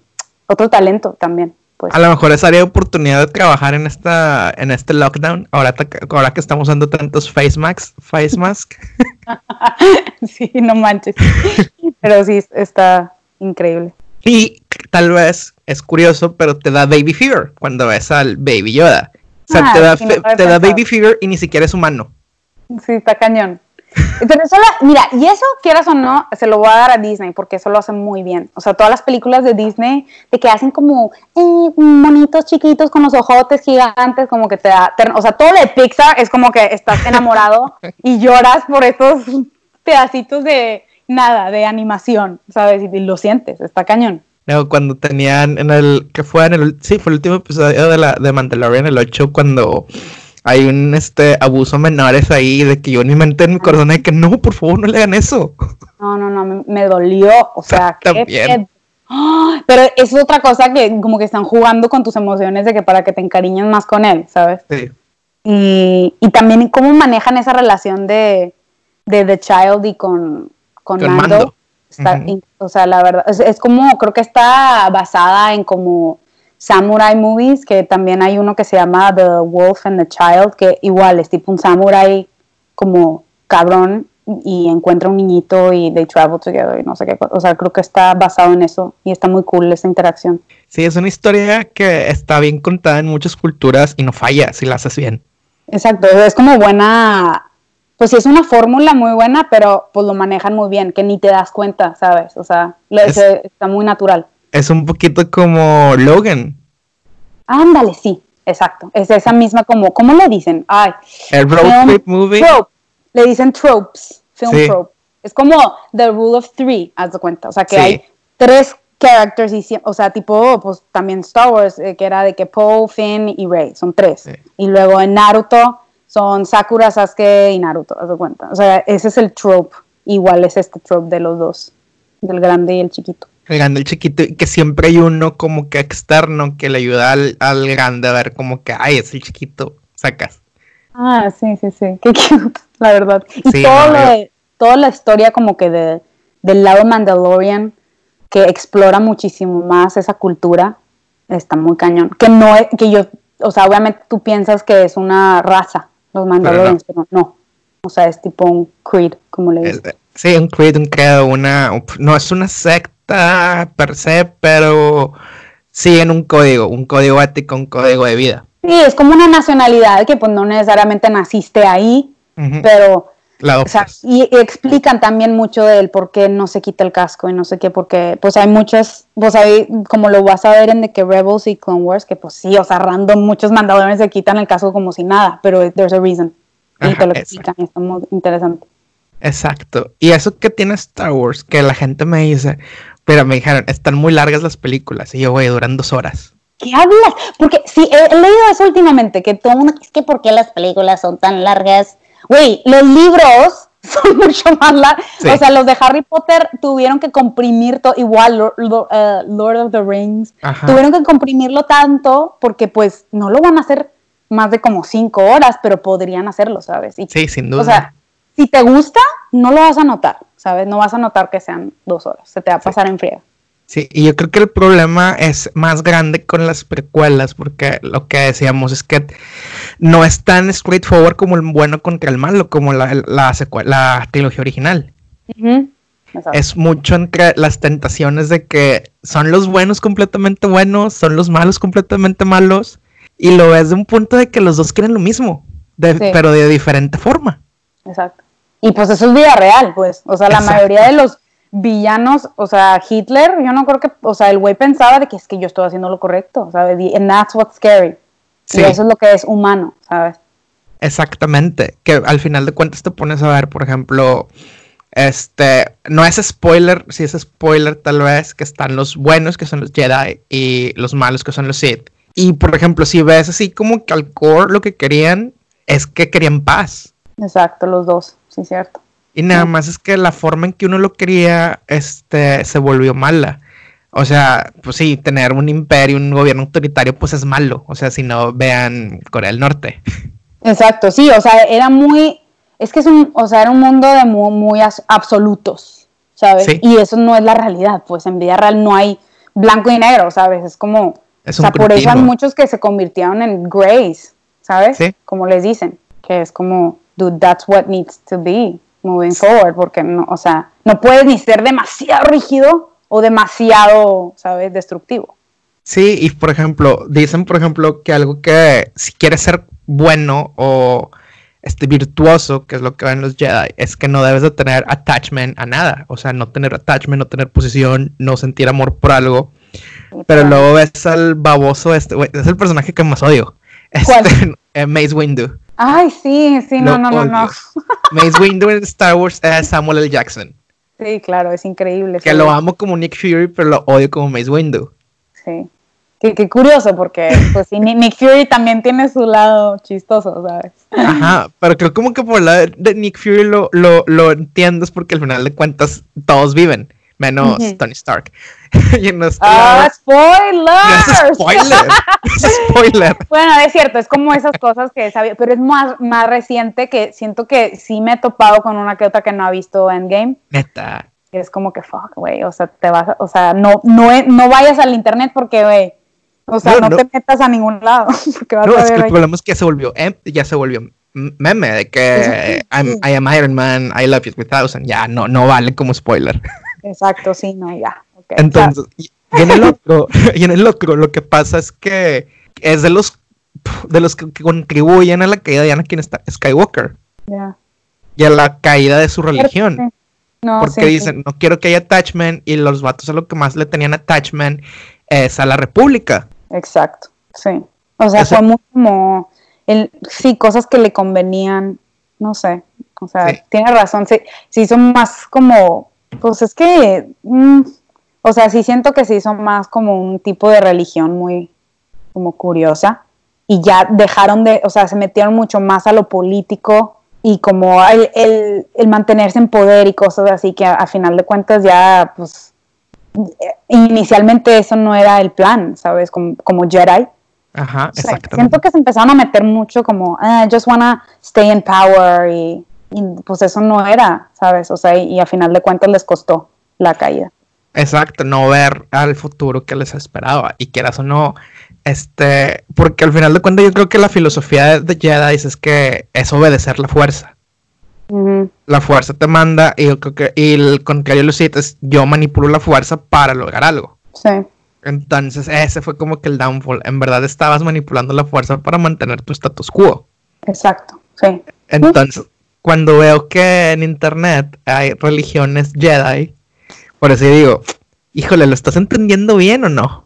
otro talento también. Pues.
A lo mejor es área de oportunidad de trabajar en esta en este lockdown, ahora, ahora que estamos usando tantos face masks, face mask.
sí, no manches. pero sí, está increíble.
Y tal vez es curioso, pero te da baby fever cuando ves al baby Yoda. O sea, te, ah, da, te da baby fever y ni siquiera es humano.
Sí, está cañón. Pero eso mira, y eso, quieras o no, se lo voy a dar a Disney porque eso lo hacen muy bien. O sea, todas las películas de Disney, de que hacen como eh, monitos chiquitos con los ojotes gigantes, como que te da. o sea, todo lo de Pixar es como que estás enamorado y lloras por esos pedacitos de nada, de animación, ¿sabes? Y, lo sientes, está cañón.
No, cuando tenían en el. que fue en el. Sí, fue el último episodio de, la, de Mandalorian, el 8, cuando hay un este abuso menores ahí de que yo ni mente en mi corazón de que no, por favor, no le hagan eso.
No, no, no, me, dolió, o sea, qué, ¡Ah! pero es otra cosa que como que están jugando con tus emociones de que para que te encariñes más con él, ¿sabes? Sí. Y, y también cómo manejan esa relación de, de The Child y con, con, Mando. O sea, la verdad, es, es, como, creo que está basada en como samurai movies, que también hay uno que se llama The Wolf and the Child, que igual es tipo un samurai como cabrón y encuentra un niñito y they travel together y no sé qué O sea, creo que está basado en eso y está muy cool esa interacción.
Sí, es una historia que está bien contada en muchas culturas y no falla si la haces bien.
Exacto, es como buena, pues sí es una fórmula muy buena, pero pues lo manejan muy bien, que ni te das cuenta, ¿sabes? O sea, está muy natural
es un poquito como Logan.
Ándale, sí, exacto. Es esa misma como, ¿cómo le dicen? Ay,
el road trip movie.
Le dicen tropes, film trope. Es como The Rule of Three, haz de cuenta. O sea, que hay tres characters, y, o sea, tipo, pues también Star Wars, eh, que era de que Poe, Finn y Rey, son tres. Y luego en Naruto son Sakura, Sasuke y Naruto, haz de cuenta. O sea, ese es el trope. Igual es este trope de los dos, del grande y el chiquito
el grande, el chiquito, y que siempre hay uno como que externo que le ayuda al, grande a ver como que, ay, es el chiquito, sacas.
Ah, sí, sí, sí, qué cute, la verdad. Y todo toda la historia como que de, del lado Mandalorian, que explora muchísimo más esa cultura, está muy cañón. Que no es, que yo, o sea, obviamente tú piensas que es una raza, los Mandalorians, pero no. O sea, es tipo un creed, como le digo.
Sí, un creed, un credo, una, no es una secta per se, pero en un código, un código ético, un código de vida.
Sí, es como una nacionalidad que pues no necesariamente naciste ahí, pero... y, explican también mucho del por qué no se quita el casco y no sé qué, porque pues hay muchas, pues hay, como lo vas a ver en de que Rebels y Clone Wars, que pues sí, o sea, random, muchos mandadores se quitan el casco como si nada, pero there's a reason. Y te lo explican, y está muy interesante.
Exacto. Y eso que tiene Star Wars, que la gente me dice, pero me dijeron, están muy largas las películas. Y yo, güey, duran dos horas.
¿Qué hablas? Porque sí, he, leído eso últimamente, que todo mundo es que ¿por qué las películas son tan largas? Güey, los libros son mucho más largos. O sea, los de Harry Potter tuvieron que comprimir todo, igual eh, Lord, of the Rings, tuvieron que comprimirlo tanto porque pues no lo van a hacer más de como cinco horas, pero podrían hacerlo, ¿sabes?
sí, sin duda.
O sea, si te gusta, no lo vas a notar. ¿sabes? No vas a notar que sean dos horas, se te va a pasar en friega.
Sí, y yo creo que el problema es más grande con las precuelas, porque lo que decíamos es que no es tan straightforward como el bueno contra el malo, como la, la, la trilogía original. Es mucho entre las tentaciones de que son los buenos completamente buenos, son los malos completamente malos, y lo ves de un punto de que los dos quieren lo mismo, pero de diferente forma.
Exacto. Y pues eso es vida real, pues. O sea, la mayoría de los villanos, o sea, Hitler, yo no creo que, o sea, el güey pensaba de que es que yo estoy haciendo lo correcto, ¿sabes? And that's what's scary. Y eso es lo que es humano, ¿sabes?
Exactamente, que al final de cuentas te pones a ver, por ejemplo, este, no es spoiler, si es spoiler tal vez, que están los buenos, que son los Jedi, y los malos, que son los Sith. Y por ejemplo, si ves así como que al core lo que querían es que querían paz.
Exacto, los dos, sí, cierto.
Y nada más es que la forma en que uno lo quería, este, se volvió mala. O sea, pues sí, tener un imperio, un gobierno autoritario, pues es malo. O sea, si no, vean Corea del Norte.
Exacto, sí, o sea, era muy, es que es un, o sea, era un mundo de muy, absolutos, ¿sabes? Y eso no es la realidad, pues en vida real no hay blanco y negro, ¿sabes? Es como, o sea, por eso hay muchos que se convirtieron en grays, ¿sabes? Como les dicen, que es como, dude, that's what needs to be moving forward, porque no, o sea, no puedes ni ser demasiado rígido o demasiado, ¿sabes?, destructivo.
Sí, y por ejemplo, dicen, por ejemplo, que algo que si quieres ser bueno o este virtuoso, que es lo que ven los Jedi, es que no debes de tener attachment a nada, o sea, no tener attachment, no tener posición, no sentir amor por algo. Pero luego ves al baboso este, es el personaje que más odio. Este, eh, Mace Windu.
Ay, sí, sí, no, no, no, no.
Mace Windu en Star Wars es Samuel L. Jackson.
Sí, claro, es increíble.
Que lo amo como Nick Fury, pero lo odio como Mace Windu.
Sí. Qué, curioso, porque pues sí, Nick Fury también tiene su lado chistoso, ¿sabes?
Ajá, pero creo como que por el lado de Nick Fury lo, lo, lo entiendes porque al final de cuentas todos viven menos Tony Stark.
y no ¡Ah, spoiler!
spoiler! spoiler!
Bueno, es cierto, es como esas cosas que sabía, pero es más, más reciente que siento que sí me he topado con una que otra que no ha visto Endgame.
Neta.
es como que, fuck, güey, o sea, te vas, o sea, no, no, no vayas al internet porque, güey, o sea, no, te metas a ningún lado.
no, es que el problema es que se volvió, em, ya se volvió meme de que I am Iron Man, I love you 3000, ya no, no vale como spoiler.
Exacto, sí, no, ya.
Entonces, y, en el otro, y en el otro, lo que pasa es que es de los de los que, contribuyen a la caída de Anakin Skywalker. Ya. Y a la caída de su religión. No, porque dicen, no quiero que haya attachment, y los vatos a lo que más le tenían attachment es a la República.
Exacto, sí. O sea, fue muy como, el, sí, cosas que le convenían, no sé, o sea, tiene razón, sí, sí son más como pues es que, mm, o sea, sí siento que se hizo más como un tipo de religión muy como curiosa y ya dejaron de, o sea, se metieron mucho más a lo político y como el, mantenerse en poder y cosas así que a, final de cuentas ya, pues, inicialmente eso no era el plan, ¿sabes? Como, como Jedi.
Ajá, exactamente.
Siento que se empezaron a meter mucho como, ah, just wanna stay in power y y pues eso no era, ¿sabes? O sea, y, a final de cuentas les costó la caída.
Exacto, no ver al futuro que les esperaba. Y quieras o no, este, porque al final de cuentas yo creo que la filosofía de Jedi es que es obedecer la fuerza. La fuerza te manda y yo creo que y el contrario lo es yo manipulo la fuerza para lograr algo.
Sí.
Entonces ese fue como que el downfall. En verdad estabas manipulando la fuerza para mantener tu status quo.
Exacto, sí.
Entonces, cuando veo que en internet hay religiones Jedi, por eso digo, híjole, ¿lo estás entendiendo bien o no?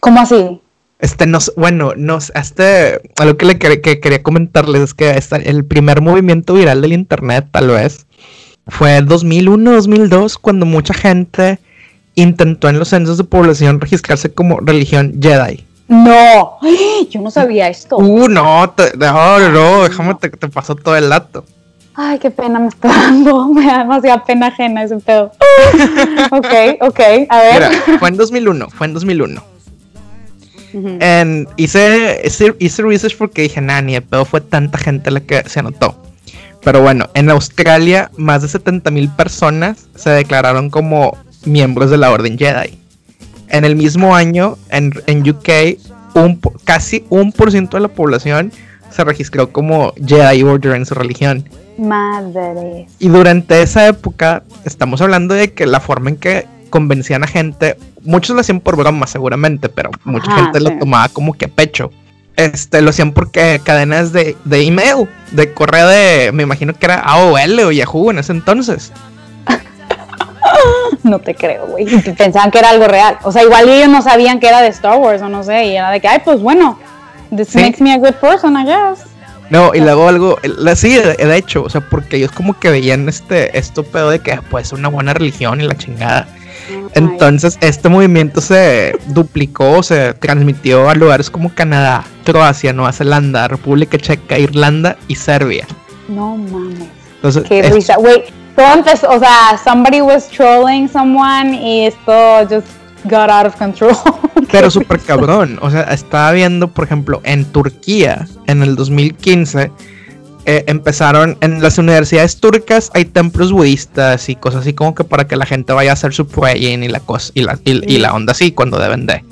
¿Cómo así?
Este, no, bueno, no, este, algo que, le que quería comentarles es que este, el primer movimiento viral del internet, tal vez, fue 2001, 2002, cuando mucha gente intentó en los censos de población registrarse como religión Jedi.
No, yo no sabía esto.
Uh, no, no, no, déjame te, te paso todo el dato.
Ay, qué pena me está dando. Me da demasiada pena ajena ese pedo. ok, ok, a ver.
Mira, fue en 2001, fue en 2001. hice, hice, research porque dije, nah, ni el pedo fue tanta gente la que se anotó. Pero bueno, en Australia, más de 70 mil personas se declararon como miembros de la Orden Jedi. en el mismo año, en, en UK, un, casi un por ciento de la población se registró como Jedi Order en su religión.
Madre.
Y durante esa época, estamos hablando de que la forma en que convencían a gente, muchos lo hacían por broma seguramente, pero mucha
Ajá,
gente
sí.
lo tomaba como que a pecho. Este, lo hacían porque cadenas de, de email, de correo de, me imagino que era AOL o Yahoo en ese entonces.
No te creo, güey. Pensaban que era algo real. O sea, igual ellos no sabían que era de Star Wars o no sé. Y era de que, ay, pues bueno, this
Sí.
makes me a good person, I guess.
No, y luego algo, la- sí, de, hecho, o sea, porque ellos como que veían este, esto pedo de que pues una buena religión y la chingada. Entonces, este movimiento se duplicó, se transmitió a lugares como Canadá, Croacia, Nueva Zelanda, República Checa, Irlanda y Serbia.
No mames.
Entonces,
Qué risa. Güey, todo empezó, o sea, somebody was trolling someone y esto just got out of control.
pero súper cabrón. O sea, estaba viendo, por ejemplo, en Turquía, en el 2015, eh, empezaron en las universidades turcas, hay templos budistas y cosas así como que para que la gente vaya a hacer su praying y la cosa y la, y, y la onda así cuando deben de.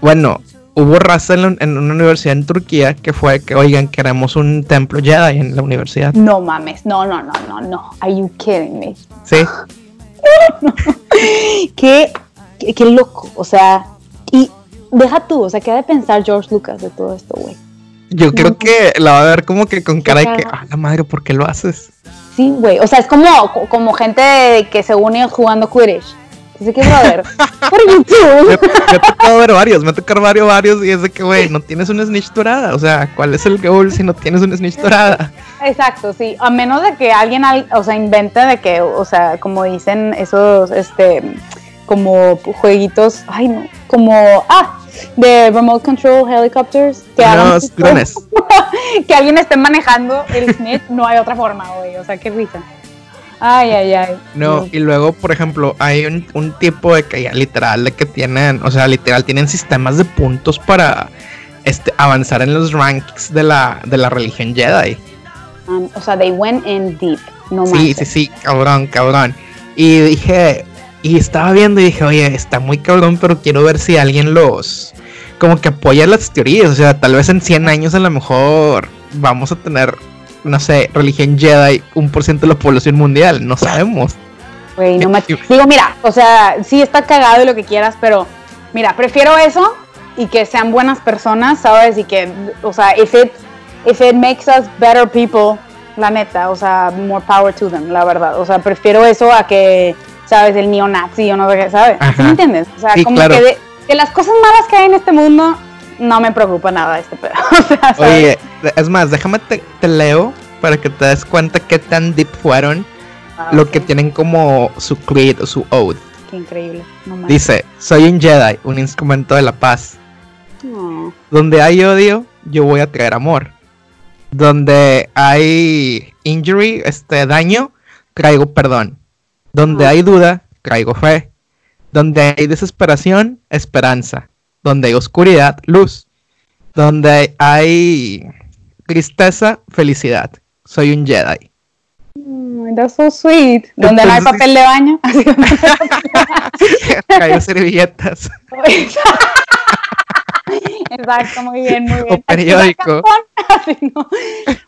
Bueno, hubo raza en, la- en una universidad en Turquía que fue que, oigan, queremos un templo Jedi en la universidad.
No mames, no, no, no, no, no. Are you kidding me?
Sí,
Qué, qué, qué loco, o sea, y deja tú, o sea, ¿qué ha de pensar George Lucas de todo esto, güey?
yo creo que la va a ver como que con cara de que, ah, la madre, ¿por qué lo haces?
Sí, güey, o sea, es como, como gente que se une jugando Quidditch. Así que, brother, what are you
Me,
doing?
me ha tocado ver varios, me ha tocado varios, varios y es de que, güey, no tienes una snitch dorada. O sea, ¿cuál es el goal si no tienes una snitch dorada?
Exacto, sí, a menos de que alguien, al- o sea, invente de que, o sea, como dicen esos, este, como jueguitos, ay no, como, ah, de remote control helicopters, que
Los drones.
que alguien esté manejando el snitch, no hay otra forma, güey, o sea, qué risa. Ay, ay, ay.
No, y luego, por ejemplo, hay un, un tipo de que ya literal, de que tienen, o sea, literal, tienen sistemas de puntos para este, avanzar en los rankings de la, de la religión Jedi.
Um, o sea, they went in deep, no
Sí,
manches.
sí, sí, cabrón, cabrón. Y dije, y estaba viendo y dije, oye, está muy cabrón, pero quiero ver si alguien los, como que apoya las teorías. O sea, tal vez en 100 años a lo mejor vamos a tener, no sé, religión Jedi, un por ciento de la población mundial, no sabemos.
Güey, no manches. Digo, mira, o sea, sí está cagado y lo que quieras, pero mira, prefiero eso y que sean buenas personas, ¿sabes? Y que, o sea, if it, if it makes us better people, la neta, o sea, more power to them, la verdad. O sea, prefiero eso a que, ¿sabes? El neonazi o no sé qué, ¿sabes? ¿Sí
Ajá.
me entiendes? O sea,
Sí,
como
claro.
que de, de las cosas malas que hay en este mundo, no me preocupa nada este pedo. O sea, ¿sabes?
Oye, es más, déjame te, te leo para que te des cuenta qué tan deep fueron
Ah,
lo que tienen como su creed o su oath.
Qué increíble. No.
Dice, soy un Jedi, un instrumento de la paz.
No.
Donde hay odio, yo voy a traer amor. Donde hay injury, este daño, traigo perdón. Donde hay duda, traigo fe. Donde hay desesperación, esperanza. Donde hay oscuridad, luz. Donde hay tristeza, felicidad. Soy un Jedi.
Mm, That's so sweet. Donde no hay papel de baño.
traigo servilletas.
Exacto, muy bien, muy bien.
O periódico.
Así, ¿no?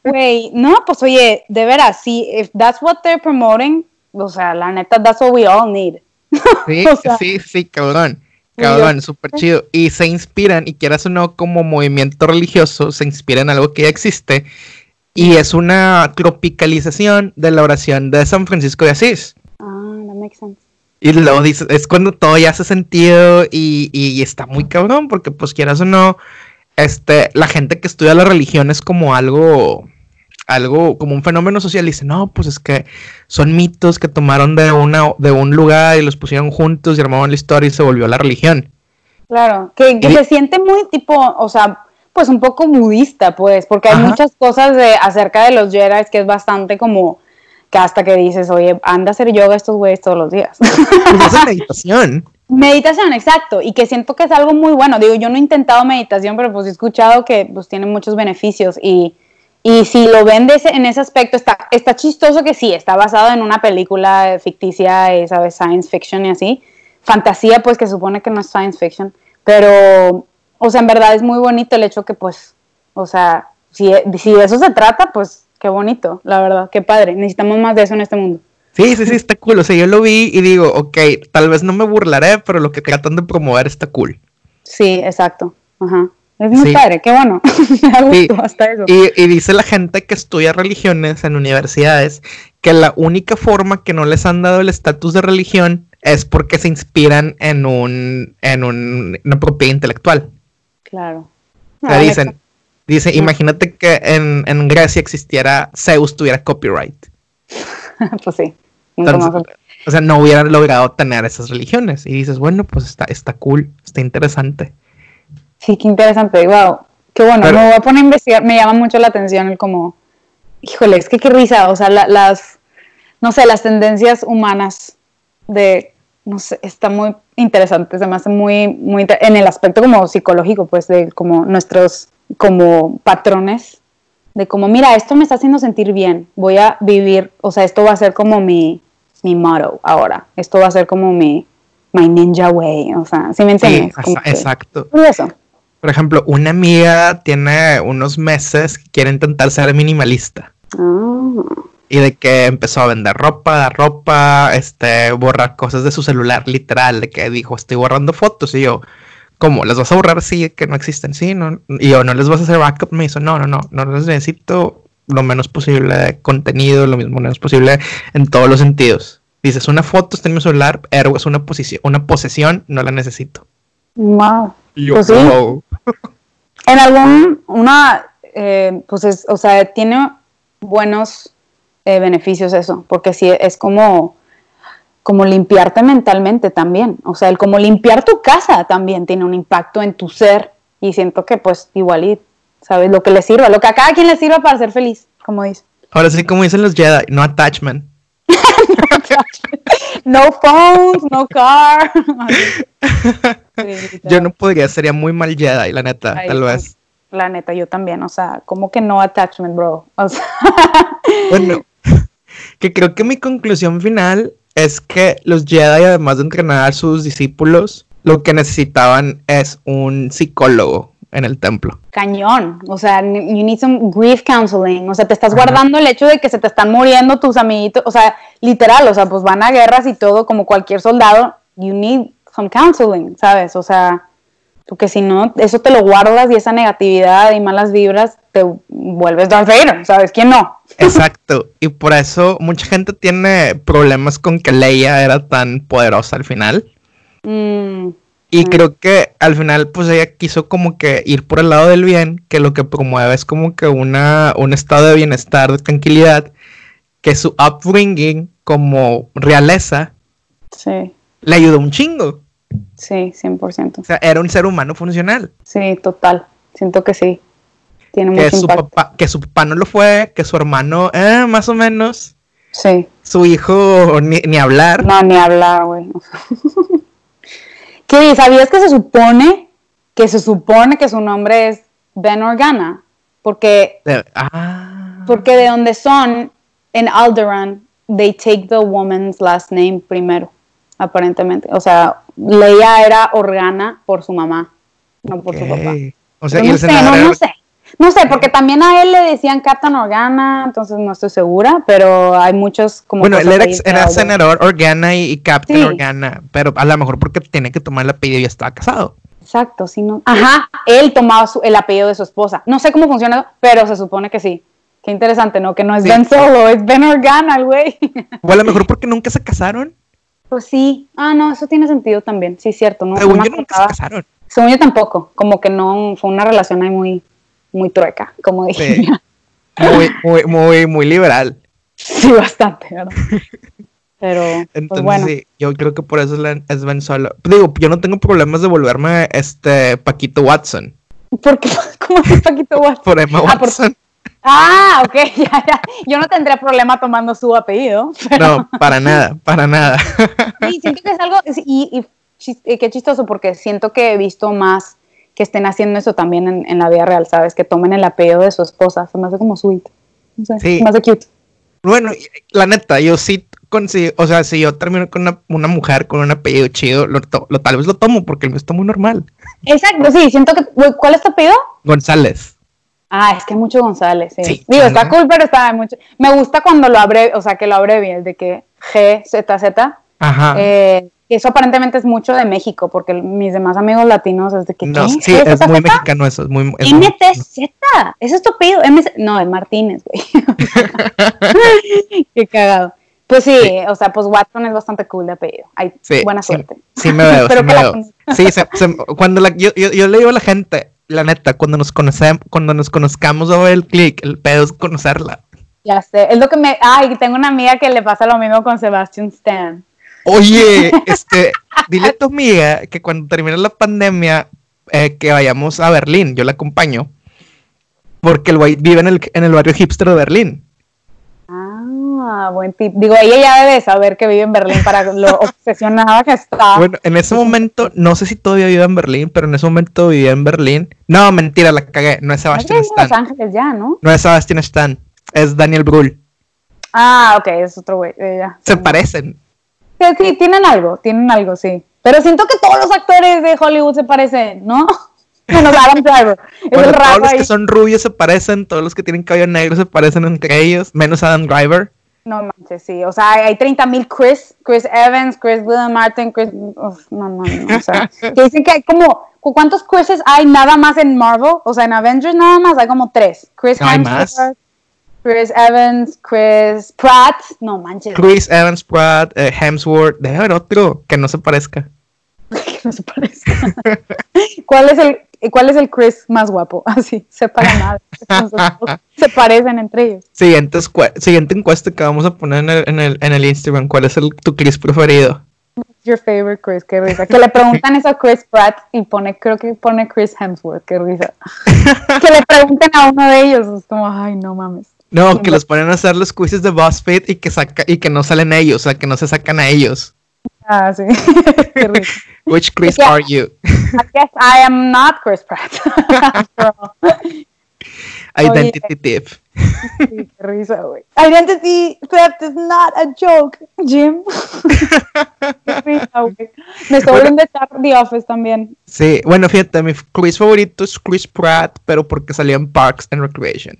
Güey, no, pues oye, de veras, sí, if that's what they're promoting, o sea, la neta, that's what we all need.
Sí,
O sea,
sí, sí, cabrón. Cabrón, súper chido. Y se inspiran, y quieras o no, como movimiento religioso, se inspira en algo que ya existe. Y es una tropicalización de la oración de San Francisco de Asís.
Ah, that makes sense.
Y luego dices, es cuando todo ya hace sentido y, y está muy cabrón, porque pues quieras o no, este, la gente que estudia la religión es como algo, algo, como un fenómeno social, y dice, no, pues es que son mitos que tomaron de una, de un lugar y los pusieron juntos y armaron la historia y se volvió la religión.
Claro, que, que
Y-
se siente muy tipo, o sea, pues un poco budista, pues, porque hay
Ajá.
muchas cosas de, acerca de los Jedi que es bastante como que hasta que dices, oye, anda a hacer yoga estos güeyes todos los días.
Pues es meditación.
Meditación, exacto, y que siento que es algo muy bueno. Digo, yo no he intentado meditación, pero pues he escuchado que pues tiene muchos beneficios y, y si lo ven de ese- en ese aspecto, está, está chistoso que sí, está basado en una película ficticia, eh, ¿sabes? Science fiction y así, fantasía, pues que supone que no es science fiction, pero, o sea, en verdad es muy bonito el hecho que, pues, o sea, si, si de eso se trata, pues, qué bonito, la verdad, qué padre, necesitamos más de eso en este mundo.
Sí, sí, sí, está cool. O sea, yo lo vi y digo, ok, tal vez no me burlaré, pero lo que tratan de promover está cool.
Sí, exacto. Ajá. Es muy padre, qué bueno. Me hasta eso.
Y, dice la gente que estudia religiones en universidades que la única forma que no les han dado el estatus de religión es porque se inspiran en un en un, una propiedad intelectual.
Claro.
O sea, dicen, dice, imagínate que en, en Grecia existiera Zeus tuviera copyright.
pues sí
o sea, no hubieran logrado tener esas religiones. Y dices, bueno, pues está, está cool, está interesante.
Sí, qué interesante, wow. Qué bueno, me voy a poner a investigar, me llama mucho la atención el como, híjole, es que qué risa, o sea, las, no sé, las tendencias humanas de, no sé, está muy interesante, se me hace muy, muy, en el aspecto como psicológico, pues, de como nuestros, como patrones, de como, mira, esto me está haciendo sentir bien, voy a vivir, o sea, esto va a ser como mi, mi motto ahora. Esto va a ser como mi my ninja way, o sea, ¿sí me entiendes?
exacto.
eso.
Por ejemplo, una amiga tiene unos meses que quiere intentar ser minimalista. Ah. Y de que empezó a vender ropa, ropa, este, borrar cosas de su celular, literal, de que dijo, estoy borrando fotos. Y yo, ¿cómo? ¿Las vas a borrar? Sí, que no existen, sí, no. Y yo, ¿no les vas a hacer backup? Me hizo, no, no, no, no les necesito lo menos posible de contenido, lo mismo menos posible en todos los sentidos. Dices, una foto está en mi celular, pero es una posición, una posesión, no la necesito.
Wow. Pues en algún, una, eh, pues es, o sea, tiene buenos eh, beneficios eso, porque sí, es como, como limpiarte mentalmente también. O sea, el como limpiar tu casa también tiene un impacto en tu ser y siento que pues igual y ¿sabes? Lo que le sirva, lo que a cada quien le sirva para ser feliz, como dice.
Ahora sí, como dicen los Jedi, no attachment.
no phones, no car.
yo no podría, sería muy mal Jedi, la neta, tal vez.
La neta, yo también, o sea, como que no attachment, bro.
bueno, que creo que mi conclusión final es que los Jedi, además de entrenar a sus discípulos, lo que necesitaban es un psicólogo en el templo.
Cañón, o sea, you need some grief counseling, o sea, te estás guardando el hecho de que se te están muriendo tus amiguitos, o sea, literal, o sea, pues van a guerras y todo como cualquier soldado, you need some counseling, ¿sabes? O sea, porque si no, eso te lo guardas y esa negatividad y malas vibras te vuelves Darth Vader, ¿sabes? ¿Quién no?
Exacto, y por eso mucha gente tiene problemas con que Leia era tan poderosa al final. Mm. Y creo que al final, pues ella quiso como que ir por el lado del bien, que lo que promueve es como que una, un estado de bienestar, de tranquilidad, que su upbringing como realeza
sí.
le ayudó un chingo.
Sí, 100%.
O sea, era un ser humano funcional.
Sí, total. Siento que sí. Tiene
que su Papá, que su papá no lo fue, que su hermano, eh, más o menos.
Sí.
Su hijo, ni, ni hablar.
No, ni hablar, güey. ¿Qué? ¿Sabías que se supone que se supone que su nombre es Ben Organa? Porque,
ah.
porque de donde son, en Alderaan, they take the woman's last name primero, aparentemente. O sea, Leia era Organa por su mamá, no por su papá.
O sea,
no, sé, no, sé. No sé, porque también a él le decían Captain Organa, entonces no estoy segura, pero hay muchos como...
Bueno, él era, senador Organa y, Captain Organa, pero a lo mejor porque tiene que tomar el apellido y ya estaba casado.
Exacto, sí, no. Ajá, él tomaba el apellido de su esposa. No sé cómo funciona, pero se supone que sí. Qué interesante, ¿no? Que no es Ben Solo, es Ben Organa, güey.
O a lo mejor porque nunca se casaron.
Pues sí. Ah, no, eso tiene sentido también. Sí, cierto. No,
Según yo nunca se casaron.
Según yo tampoco. Como que no, fue una relación ahí muy muy trueca, como dije.
Muy, muy, muy, muy liberal.
Sí, bastante, ¿verdad? Pero, pues,
Entonces, bueno. sí, yo creo que por eso es Ben Solo. Digo, yo no tengo problemas de volverme este Paquito Watson.
¿Por qué? ¿Cómo es Paquito Watson?
por Emma ah, Watson.
Ah, ok, ya, ya. Yo no tendría problema tomando su apellido.
No, para nada, para nada.
Sí, siento que es algo, y, y qué chistoso, porque siento que he visto más que estén haciendo eso también en, la vida real, ¿sabes? Que tomen el apellido de su esposa, se me hace como sweet, no sé, sí. más de cute.
Bueno, la neta, yo sí con o sea, si yo termino con una, una mujer con un apellido chido, lo, to- lo- tal vez lo tomo porque el mío está muy normal.
Exacto, sí, siento que. ¿Cuál es tu apellido?
González.
Ah, es que mucho González, sí.
Sí,
Digo, está cool, pero está mucho. Me gusta cuando lo abre, o sea, que lo abrevias, de que G, Z, Z.
Ajá.
Eh, eso aparentemente es mucho de México, porque mis demás amigos latinos es de que.
no,
¿qué?
sí,
¿G,
es muy mexicano eso, es muy... es
MTZ, ese es No, es Martínez, güey. Qué cagado. Pues sí, o sea, pues Watson es bastante cool de apellido. Hay
Sí,
buena suerte.
Sí, me veo, sí me veo. Sí, se- se- cuando la, yo, yo, yo le digo a la gente, la neta, cuando nos conocemos, cuando nos conozcamos a ver el click, el pedo es conocerla.
Ya sé, es lo que me. Ay, tengo una amiga que le pasa lo mismo con Sebastian Stan.
Oye, este, dile a tu amiga que cuando termine la pandemia, eh, que vayamos a Berlín, yo la acompaño, porque el güey vive en el, en el barrio hipster de Berlín.
Ah, buen tip. Digo, ella ya debe saber que vive en Berlín para lo obsesionada que está.
Bueno, en ese momento, no sé si todavía vive en Berlín, pero en ese momento vivía en Berlín. No, mentira, la cagué, no es Sebastián
Los
Stan.
Ángeles ya, ¿no?
No es Sebastián Stan, es Daniel Brühl.
Ah, ok, es otro güey. eh.
Se parecen.
Sí, sí, tienen algo, tienen algo, sí. Pero siento que todos los actores de Hollywood se parecen, ¿no? Bueno, Adam Driver. Es
Bueno,
el
todos
raro
los
ahí.
que son rubios se parecen, todos los que tienen cabello negro se parecen entre ellos, menos Adam Driver.
No manches, sí. O sea, hay 30 mil Chris, Chris Evans, Chris William Martin, Chris. uf, no, no, no. O sea, que dicen que hay como. ¿Cuántos Chrises hay nada más en Marvel? O sea, en Avengers nada más hay como tres. Chris
No, hay
Hemsworth, Chris Evans, Chris Pratt. No manches.
Chris Evans, Pratt, eh, Hemsworth, debe haber otro que no se parezca.
que no se parece. ¿Cuál es el cuál es el Chris más guapo? Así, la madre. Nosotros se parecen entre ellos.
Siguiente encuesta que vamos a poner en el, en el, en el Instagram, ¿cuál es el, tu Chris preferido?
Your favorite Chris, qué risa. Que le preguntan eso a Chris Pratt y pone, creo que pone Chris Hemsworth, qué risa. que le pregunten a uno de ellos, es como, ay, no mames.
No, que los ponen a hacer los quizzes de BuzzFeed y que saca y que no salen ellos, o sea, que no se sacan a ellos.
Ah, sí. qué risa.
Which Chris
Yeah.
are you?
I guess I am not Chris Pratt.
Identity thief.
sí, qué risa, güey. Identity theft is not a joke, Jim. Qué risa, güey. Me estoy volviendo a echar The Office también.
Sí, bueno, fíjate, mi Chris favorito es Chris Pratt, pero porque salió en Parks and Recreation.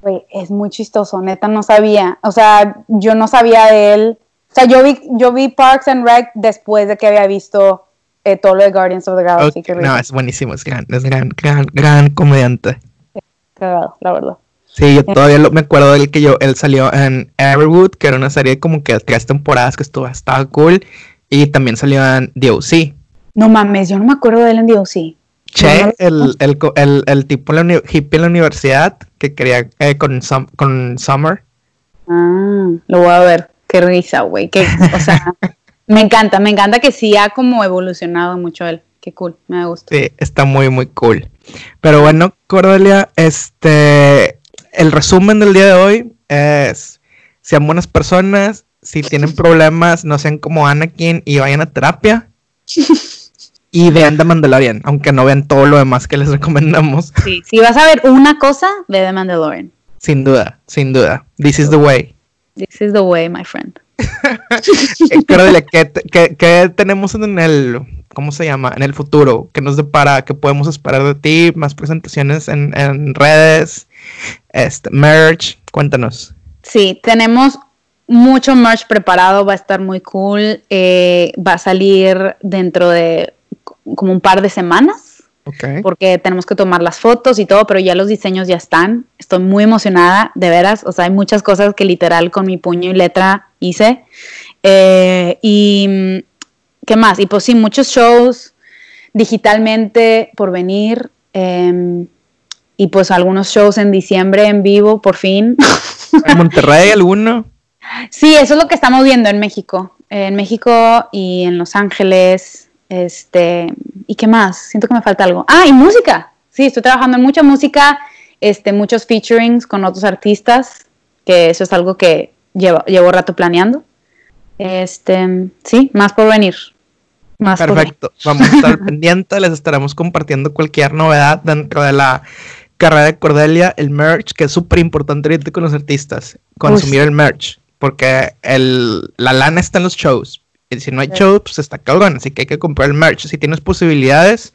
Güey, es muy chistoso, neta, no sabía. O sea, yo no sabía de él. O sea, yo vi, yo vi Parks and Rec después de que había visto eh, todo lo de Guardians of the Galaxy.
Ok,
qué
No, es buenísimo, es gran, es gran, gran, gran comediante.
Cagado, la verdad.
Sí, yo todavía lo- me acuerdo del que yo, él salió en Everwood, que era una serie como que tres temporadas que estuvo, estaba cool, y también salió en DOC.
No mames, yo no me acuerdo de él en DOC.
Che, el, el, el, el tipo la hippie en la universidad que quería eh, con, con Summer.
Ah, lo voy a ver. Qué risa, güey. O sea, me encanta, me encanta que sí ha como evolucionado mucho él. Qué cool, me gusta.
Sí, está muy, muy cool. Pero bueno, Cordelia, este, el resumen del día de hoy es, sean buenas personas, si tienen problemas, no sean como Anakin y vayan a terapia. Y vean The Mandalorian, aunque no vean todo lo demás que les recomendamos.
Sí, si vas a ver una cosa, ve The Mandalorian.
Sin duda, sin duda. This is the way.
This is the way, my friend.
Eh, Cordelia, ¿qué, qué- qué tenemos en el, ¿cómo se llama? En el futuro. ¿Qué nos depara? ¿Qué podemos esperar de ti? Más presentaciones en, en redes, este, merch. Cuéntanos.
Sí, tenemos mucho merch preparado, va a estar muy cool. eh, va a salir dentro de como un par de semanas. Porque tenemos que tomar las fotos y todo, pero ya los diseños ya están. Estoy muy emocionada, de veras. O sea, hay muchas cosas que literal con mi puño y letra hice. Eh, y mm, qué más? Y pues sí, muchos shows digitalmente por venir. em, y pues algunos shows en diciembre en vivo, por fin.
¿En Monterrey alguno?
Sí, eso es lo que estamos viendo en México. En México y en Los Ángeles. Este, ¿y qué más? Siento que me falta algo. Ah, y música. Sí, estoy trabajando en mucha música, este, muchos featurings con otros artistas, que eso es algo que llevo, llevo rato planeando. Este, sí, más por venir. Más por venir.
Perfecto. Vamos a estar pendientes. Les estaremos compartiendo cualquier novedad dentro de la carrera de Cordelia, el merch, que es súper importante ahorita con los artistas. Consumir el merch. porque el, la lana está en los shows. Si no hay shows, pues está cabrón, así que hay que comprar el merch. Si tienes posibilidades,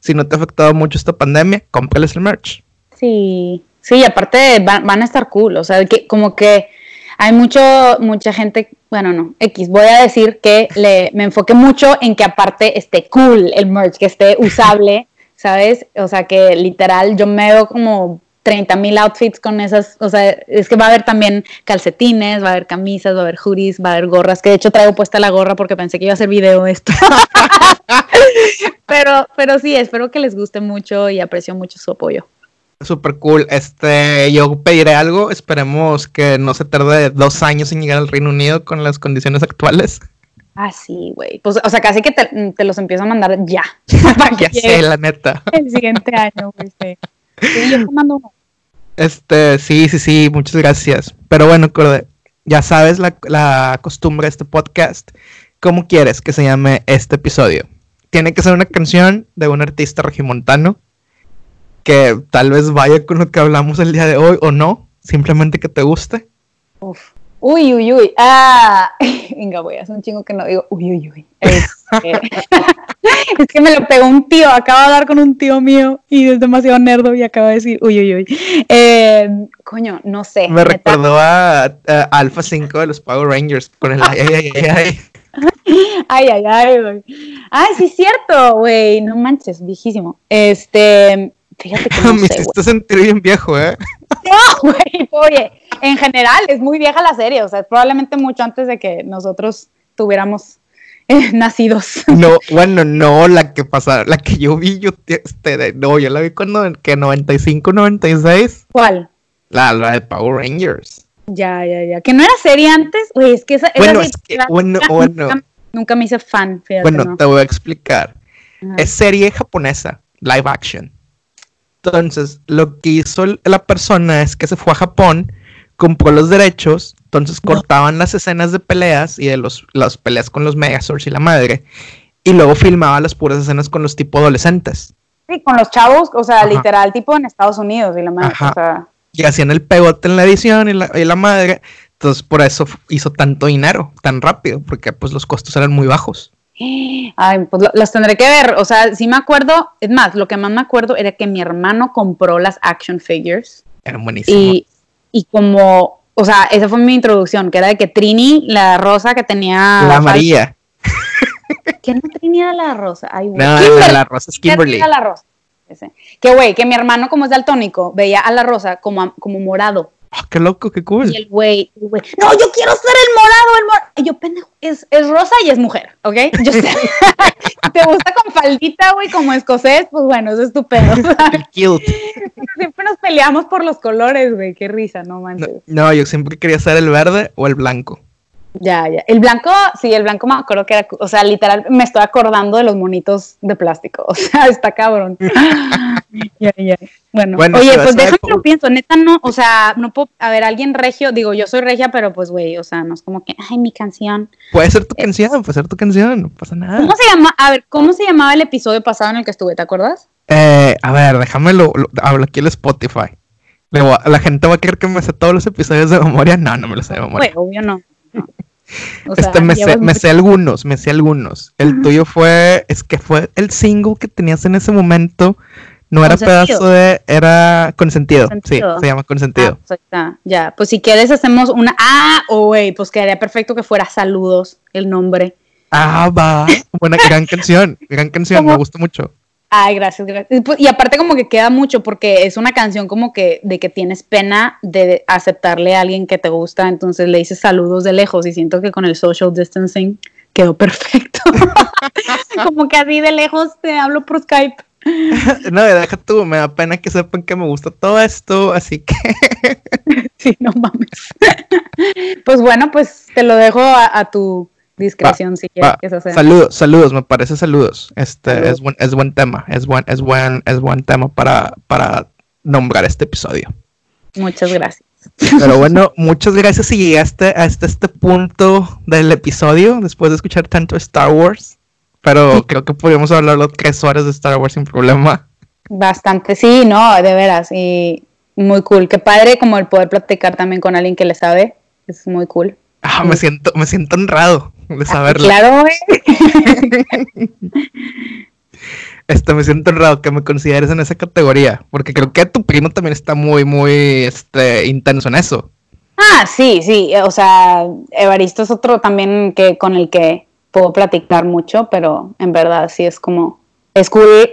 si no te ha afectado mucho esta pandemia, cómprales el merch.
Sí, sí, aparte van, a estar cool, o sea, que como que hay mucho, mucha gente, bueno, no, X, voy a decir que le, me enfoque mucho en que aparte esté cool el merch, que esté usable, ¿sabes? O sea, que literal yo me veo como 30 mil outfits con esas, o sea, es que va a haber también calcetines, va a haber camisas, va a haber hoodies, va a haber gorras, que de hecho traigo puesta la gorra porque pensé que iba a hacer video esto. pero, pero sí, espero que les guste mucho y aprecio mucho su apoyo.
Super cool. Este, yo pediré algo. Esperemos que no se tarde dos años en llegar al Reino Unido con las condiciones actuales.
Ah, sí, güey. Pues, o sea, casi que te, los empiezo a mandar ya.
ya sé, la neta.
El siguiente año, güey. Sí, yo te mando uno.
Este, sí, sí, sí, muchas gracias. Pero bueno, Corde, ya sabes la, costumbre de este podcast. ¿Cómo quieres que se llame este episodio? Tiene que ser una canción de un artista regimontano que tal vez vaya con lo que hablamos el día de hoy o no, simplemente que te guste.
Uf. Uy, uy, uy. Ah, venga, voy a hacer un chingo que no digo uy, uy, uy. Este, es que me lo pegó un tío, acaba de hablar con un tío mío y es demasiado nerdo y acaba de decir uy, uy, uy. Eh, coño, no sé.
Me recordó a, Alpha 5 de los Power Rangers con el ay, ay, ay, ay.
Ay, ay, ay, güey. Ay, sí es cierto, güey. No manches, viejísimo. Este, fíjate que no
Me hiciste sentir bien viejo, ¿eh?
No, güey, oye, en general es muy vieja la serie, o sea, probablemente mucho antes de que nosotros tuviéramos eh, nacidos.
No, bueno, no, la que pasa, la que yo vi, yo, este, no, yo la vi cuando, que 95, 96.
¿Cuál?
La, la de Power Rangers.
Ya, ya, ya. Que no era serie antes, güey, es que esa,
bueno, es que, bueno, bueno.
Nunca, me hice fan, fíjate.
Bueno, te voy a explicar. Es serie japonesa, live action. Entonces, lo que hizo la persona es que se fue a Japón, compró los derechos, entonces cortaban las escenas de peleas y de los, las peleas con los Megazords y la madre, y luego filmaba las puras escenas con los tipo adolescentes.
Sí, con los chavos, o sea, literal, tipo en Estados Unidos y la madre. O sea...
Y hacían el pegote en la edición y la, y la madre. Entonces, por eso hizo tanto dinero tan rápido, porque pues los costos eran muy bajos.
Ay, pues las tendré que ver. O sea, sí me acuerdo. Es más, lo que más me acuerdo era que mi hermano compró las action figures.
Eran buenísimas. Y,
y como, o sea, esa fue mi introducción, que era de que Trini, la rosa que tenía.
La María.
¿Quién no tenía la rosa? Ay,
No, la rosa es Kimberly.
La rosa. Que güey, que mi hermano, como es daltónico, veía a la rosa como, como morado.
Ah, qué loco, qué cool.
Y el güey, no, yo quiero ser el morado, el morado. Y yo, pendejo, es, es rosa y es mujer, ¿ok? Yo sé. ¿Te gusta con faldita, güey, como escocés? Pues bueno, eso es tu pedo. siempre nos peleamos por los colores, güey, qué risa, no manches.
No, yo siempre quería ser el verde o el blanco.
Ya, ya. El blanco, sí, el blanco me acuerdo que era, o sea, literal, me estoy acordando de los monitos de plástico. O sea, está cabrón. Ya, ya. Bueno, oye, pues déjame lo pienso, neta no, o sea, no puedo, a ver, alguien regio, digo, yo soy regia, pero pues, güey, o sea, no es como que, ay, mi canción.
Puede ser tu eh, canción, puede ser tu canción, no pasa nada.
¿Cómo se llama, a ver, cómo se llamaba el episodio pasado en el que estuve, te acuerdas?
Eh, a ver, déjamelo, hablo aquí en Spotify. la gente va a creer que me sé todos los episodios de memoria, no, no me los sé de memoria.
Obvio no.
este, me, sé, me sé, algunos, me sé algunos. El tuyo fue, es que fue el single que tenías en ese momento no era pedazo de, era consentido. Sí, se llama consentido.
Ah, ya, pues si quieres hacemos una. Ah, oh, pues quedaría perfecto que fuera Saludos el nombre.
Ah, va. Buena, gran canción, gran canción, me gusta mucho.
Ay, gracias, gracias. Pues, y aparte como que queda mucho porque es una canción como que de que tienes pena de aceptarle a alguien que te gusta, entonces le dices saludos de lejos y siento que con el social distancing quedó perfecto. como que así de lejos te hablo por Skype.
no, deja tú, me da pena que sepan que me gusta todo esto, así que.
sí, no mames. pues bueno, pues te lo dejo a, tu discreción si quieres que eso sea.
Saludos, saludos, me parece saludos. Este es buen, es buen tema, es buen, es buen, es buen tema para, para nombrar este episodio.
Muchas gracias.
Pero bueno, muchas gracias si llegaste hasta este punto del episodio, después de escuchar tanto Star Wars pero creo que podríamos hablarlo tres horas de Star Wars sin problema.
Bastante, sí, no, de veras, y muy cool. Qué padre como el poder platicar también con alguien que le sabe, es muy cool.
Ah, me siento, me siento honrado de saberlo.
Claro, güey.
Este, me siento honrado que me consideres en esa categoría, porque creo que tu primo también está muy, muy, este, intenso en eso.
Ah, sí, sí, o sea, Evaristo es otro también que con el que puedo platicar mucho, pero en verdad sí es como, es cool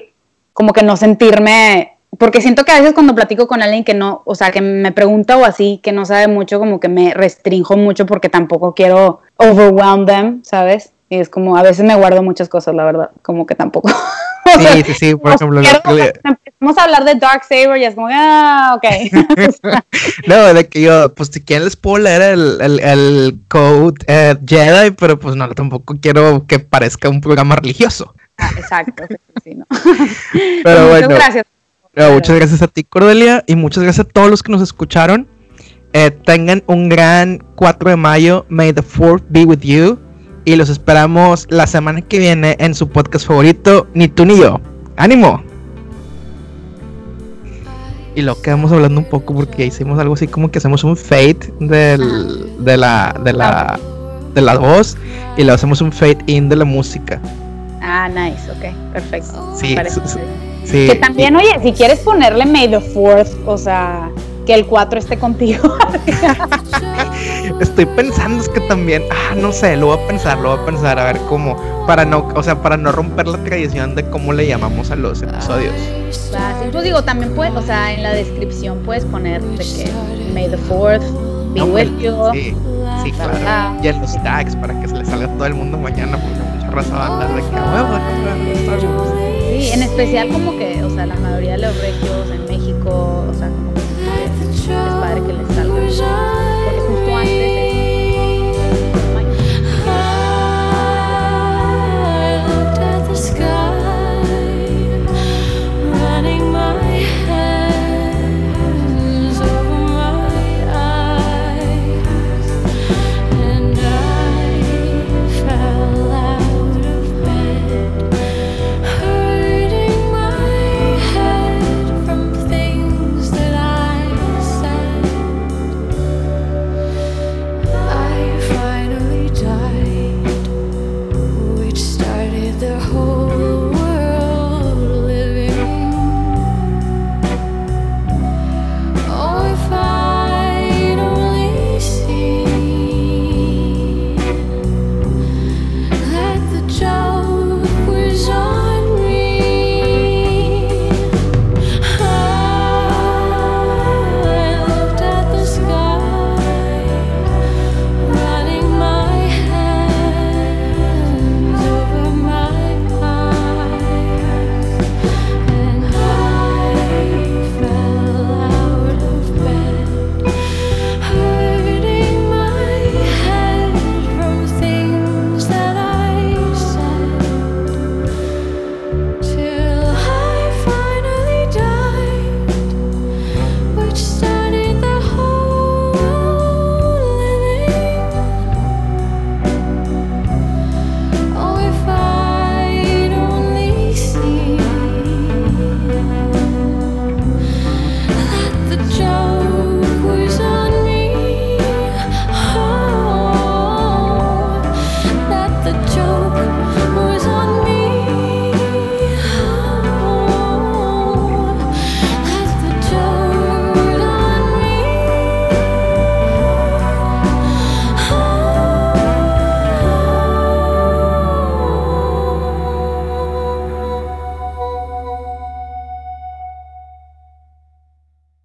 como que no sentirme, porque siento que a veces cuando platico con alguien que no, o sea, que me pregunta o así, que no sabe mucho, como que me restrinjo mucho porque tampoco quiero overwhelm them, ¿sabes? Y es como, a veces me guardo muchas cosas, la verdad, como que tampoco.
Sí, sí, sí, por ejemplo.
Empezamos a hablar de Dark Saber y es como, ah, ok.
No, de que yo, pues si quieren les puedo leer el, el, el code eh, Jedi, pero pues no, tampoco quiero que parezca un programa religioso.
Ah, exacto, sí, sí, no.
Pero
Muchas
bueno.
gracias.
No, muchas gracias a ti, Cordelia, y muchas gracias a todos los que nos escucharon. Eh, tengan un gran 4 de mayo. May the 4th be with you. Y los esperamos la semana que viene en su podcast favorito, Ni tú ni yo. ¡Ánimo! Y lo quedamos hablando un poco porque hicimos algo así como que hacemos un fade del, de, la, de, la, de la voz y le hacemos un fade in de la música.
Ah, nice, ok, perfecto.
Sí, sí,
Que también, oye, si quieres ponerle May the 4th, o sea, que el 4 esté contigo.
Estoy pensando es que también, ah, no sé, lo voy a pensar, lo voy a pensar a ver cómo, para no, o sea, para no romper la tradición de cómo le llamamos a los episodios.
Sí, pues digo, también puedes, o sea, en la descripción puedes poner de que May the 4th be
No,
with
pues,
you.
Sí, sí, claro.
bla.
Y en los tags para que se le salga a todo el mundo mañana, porque mucha raza va a andar de que, "A huevo, déjame ver Star Wars".
Sí, en especial como que, o sea, la mayoría de los regios en México, o sea, como es padre que les salga.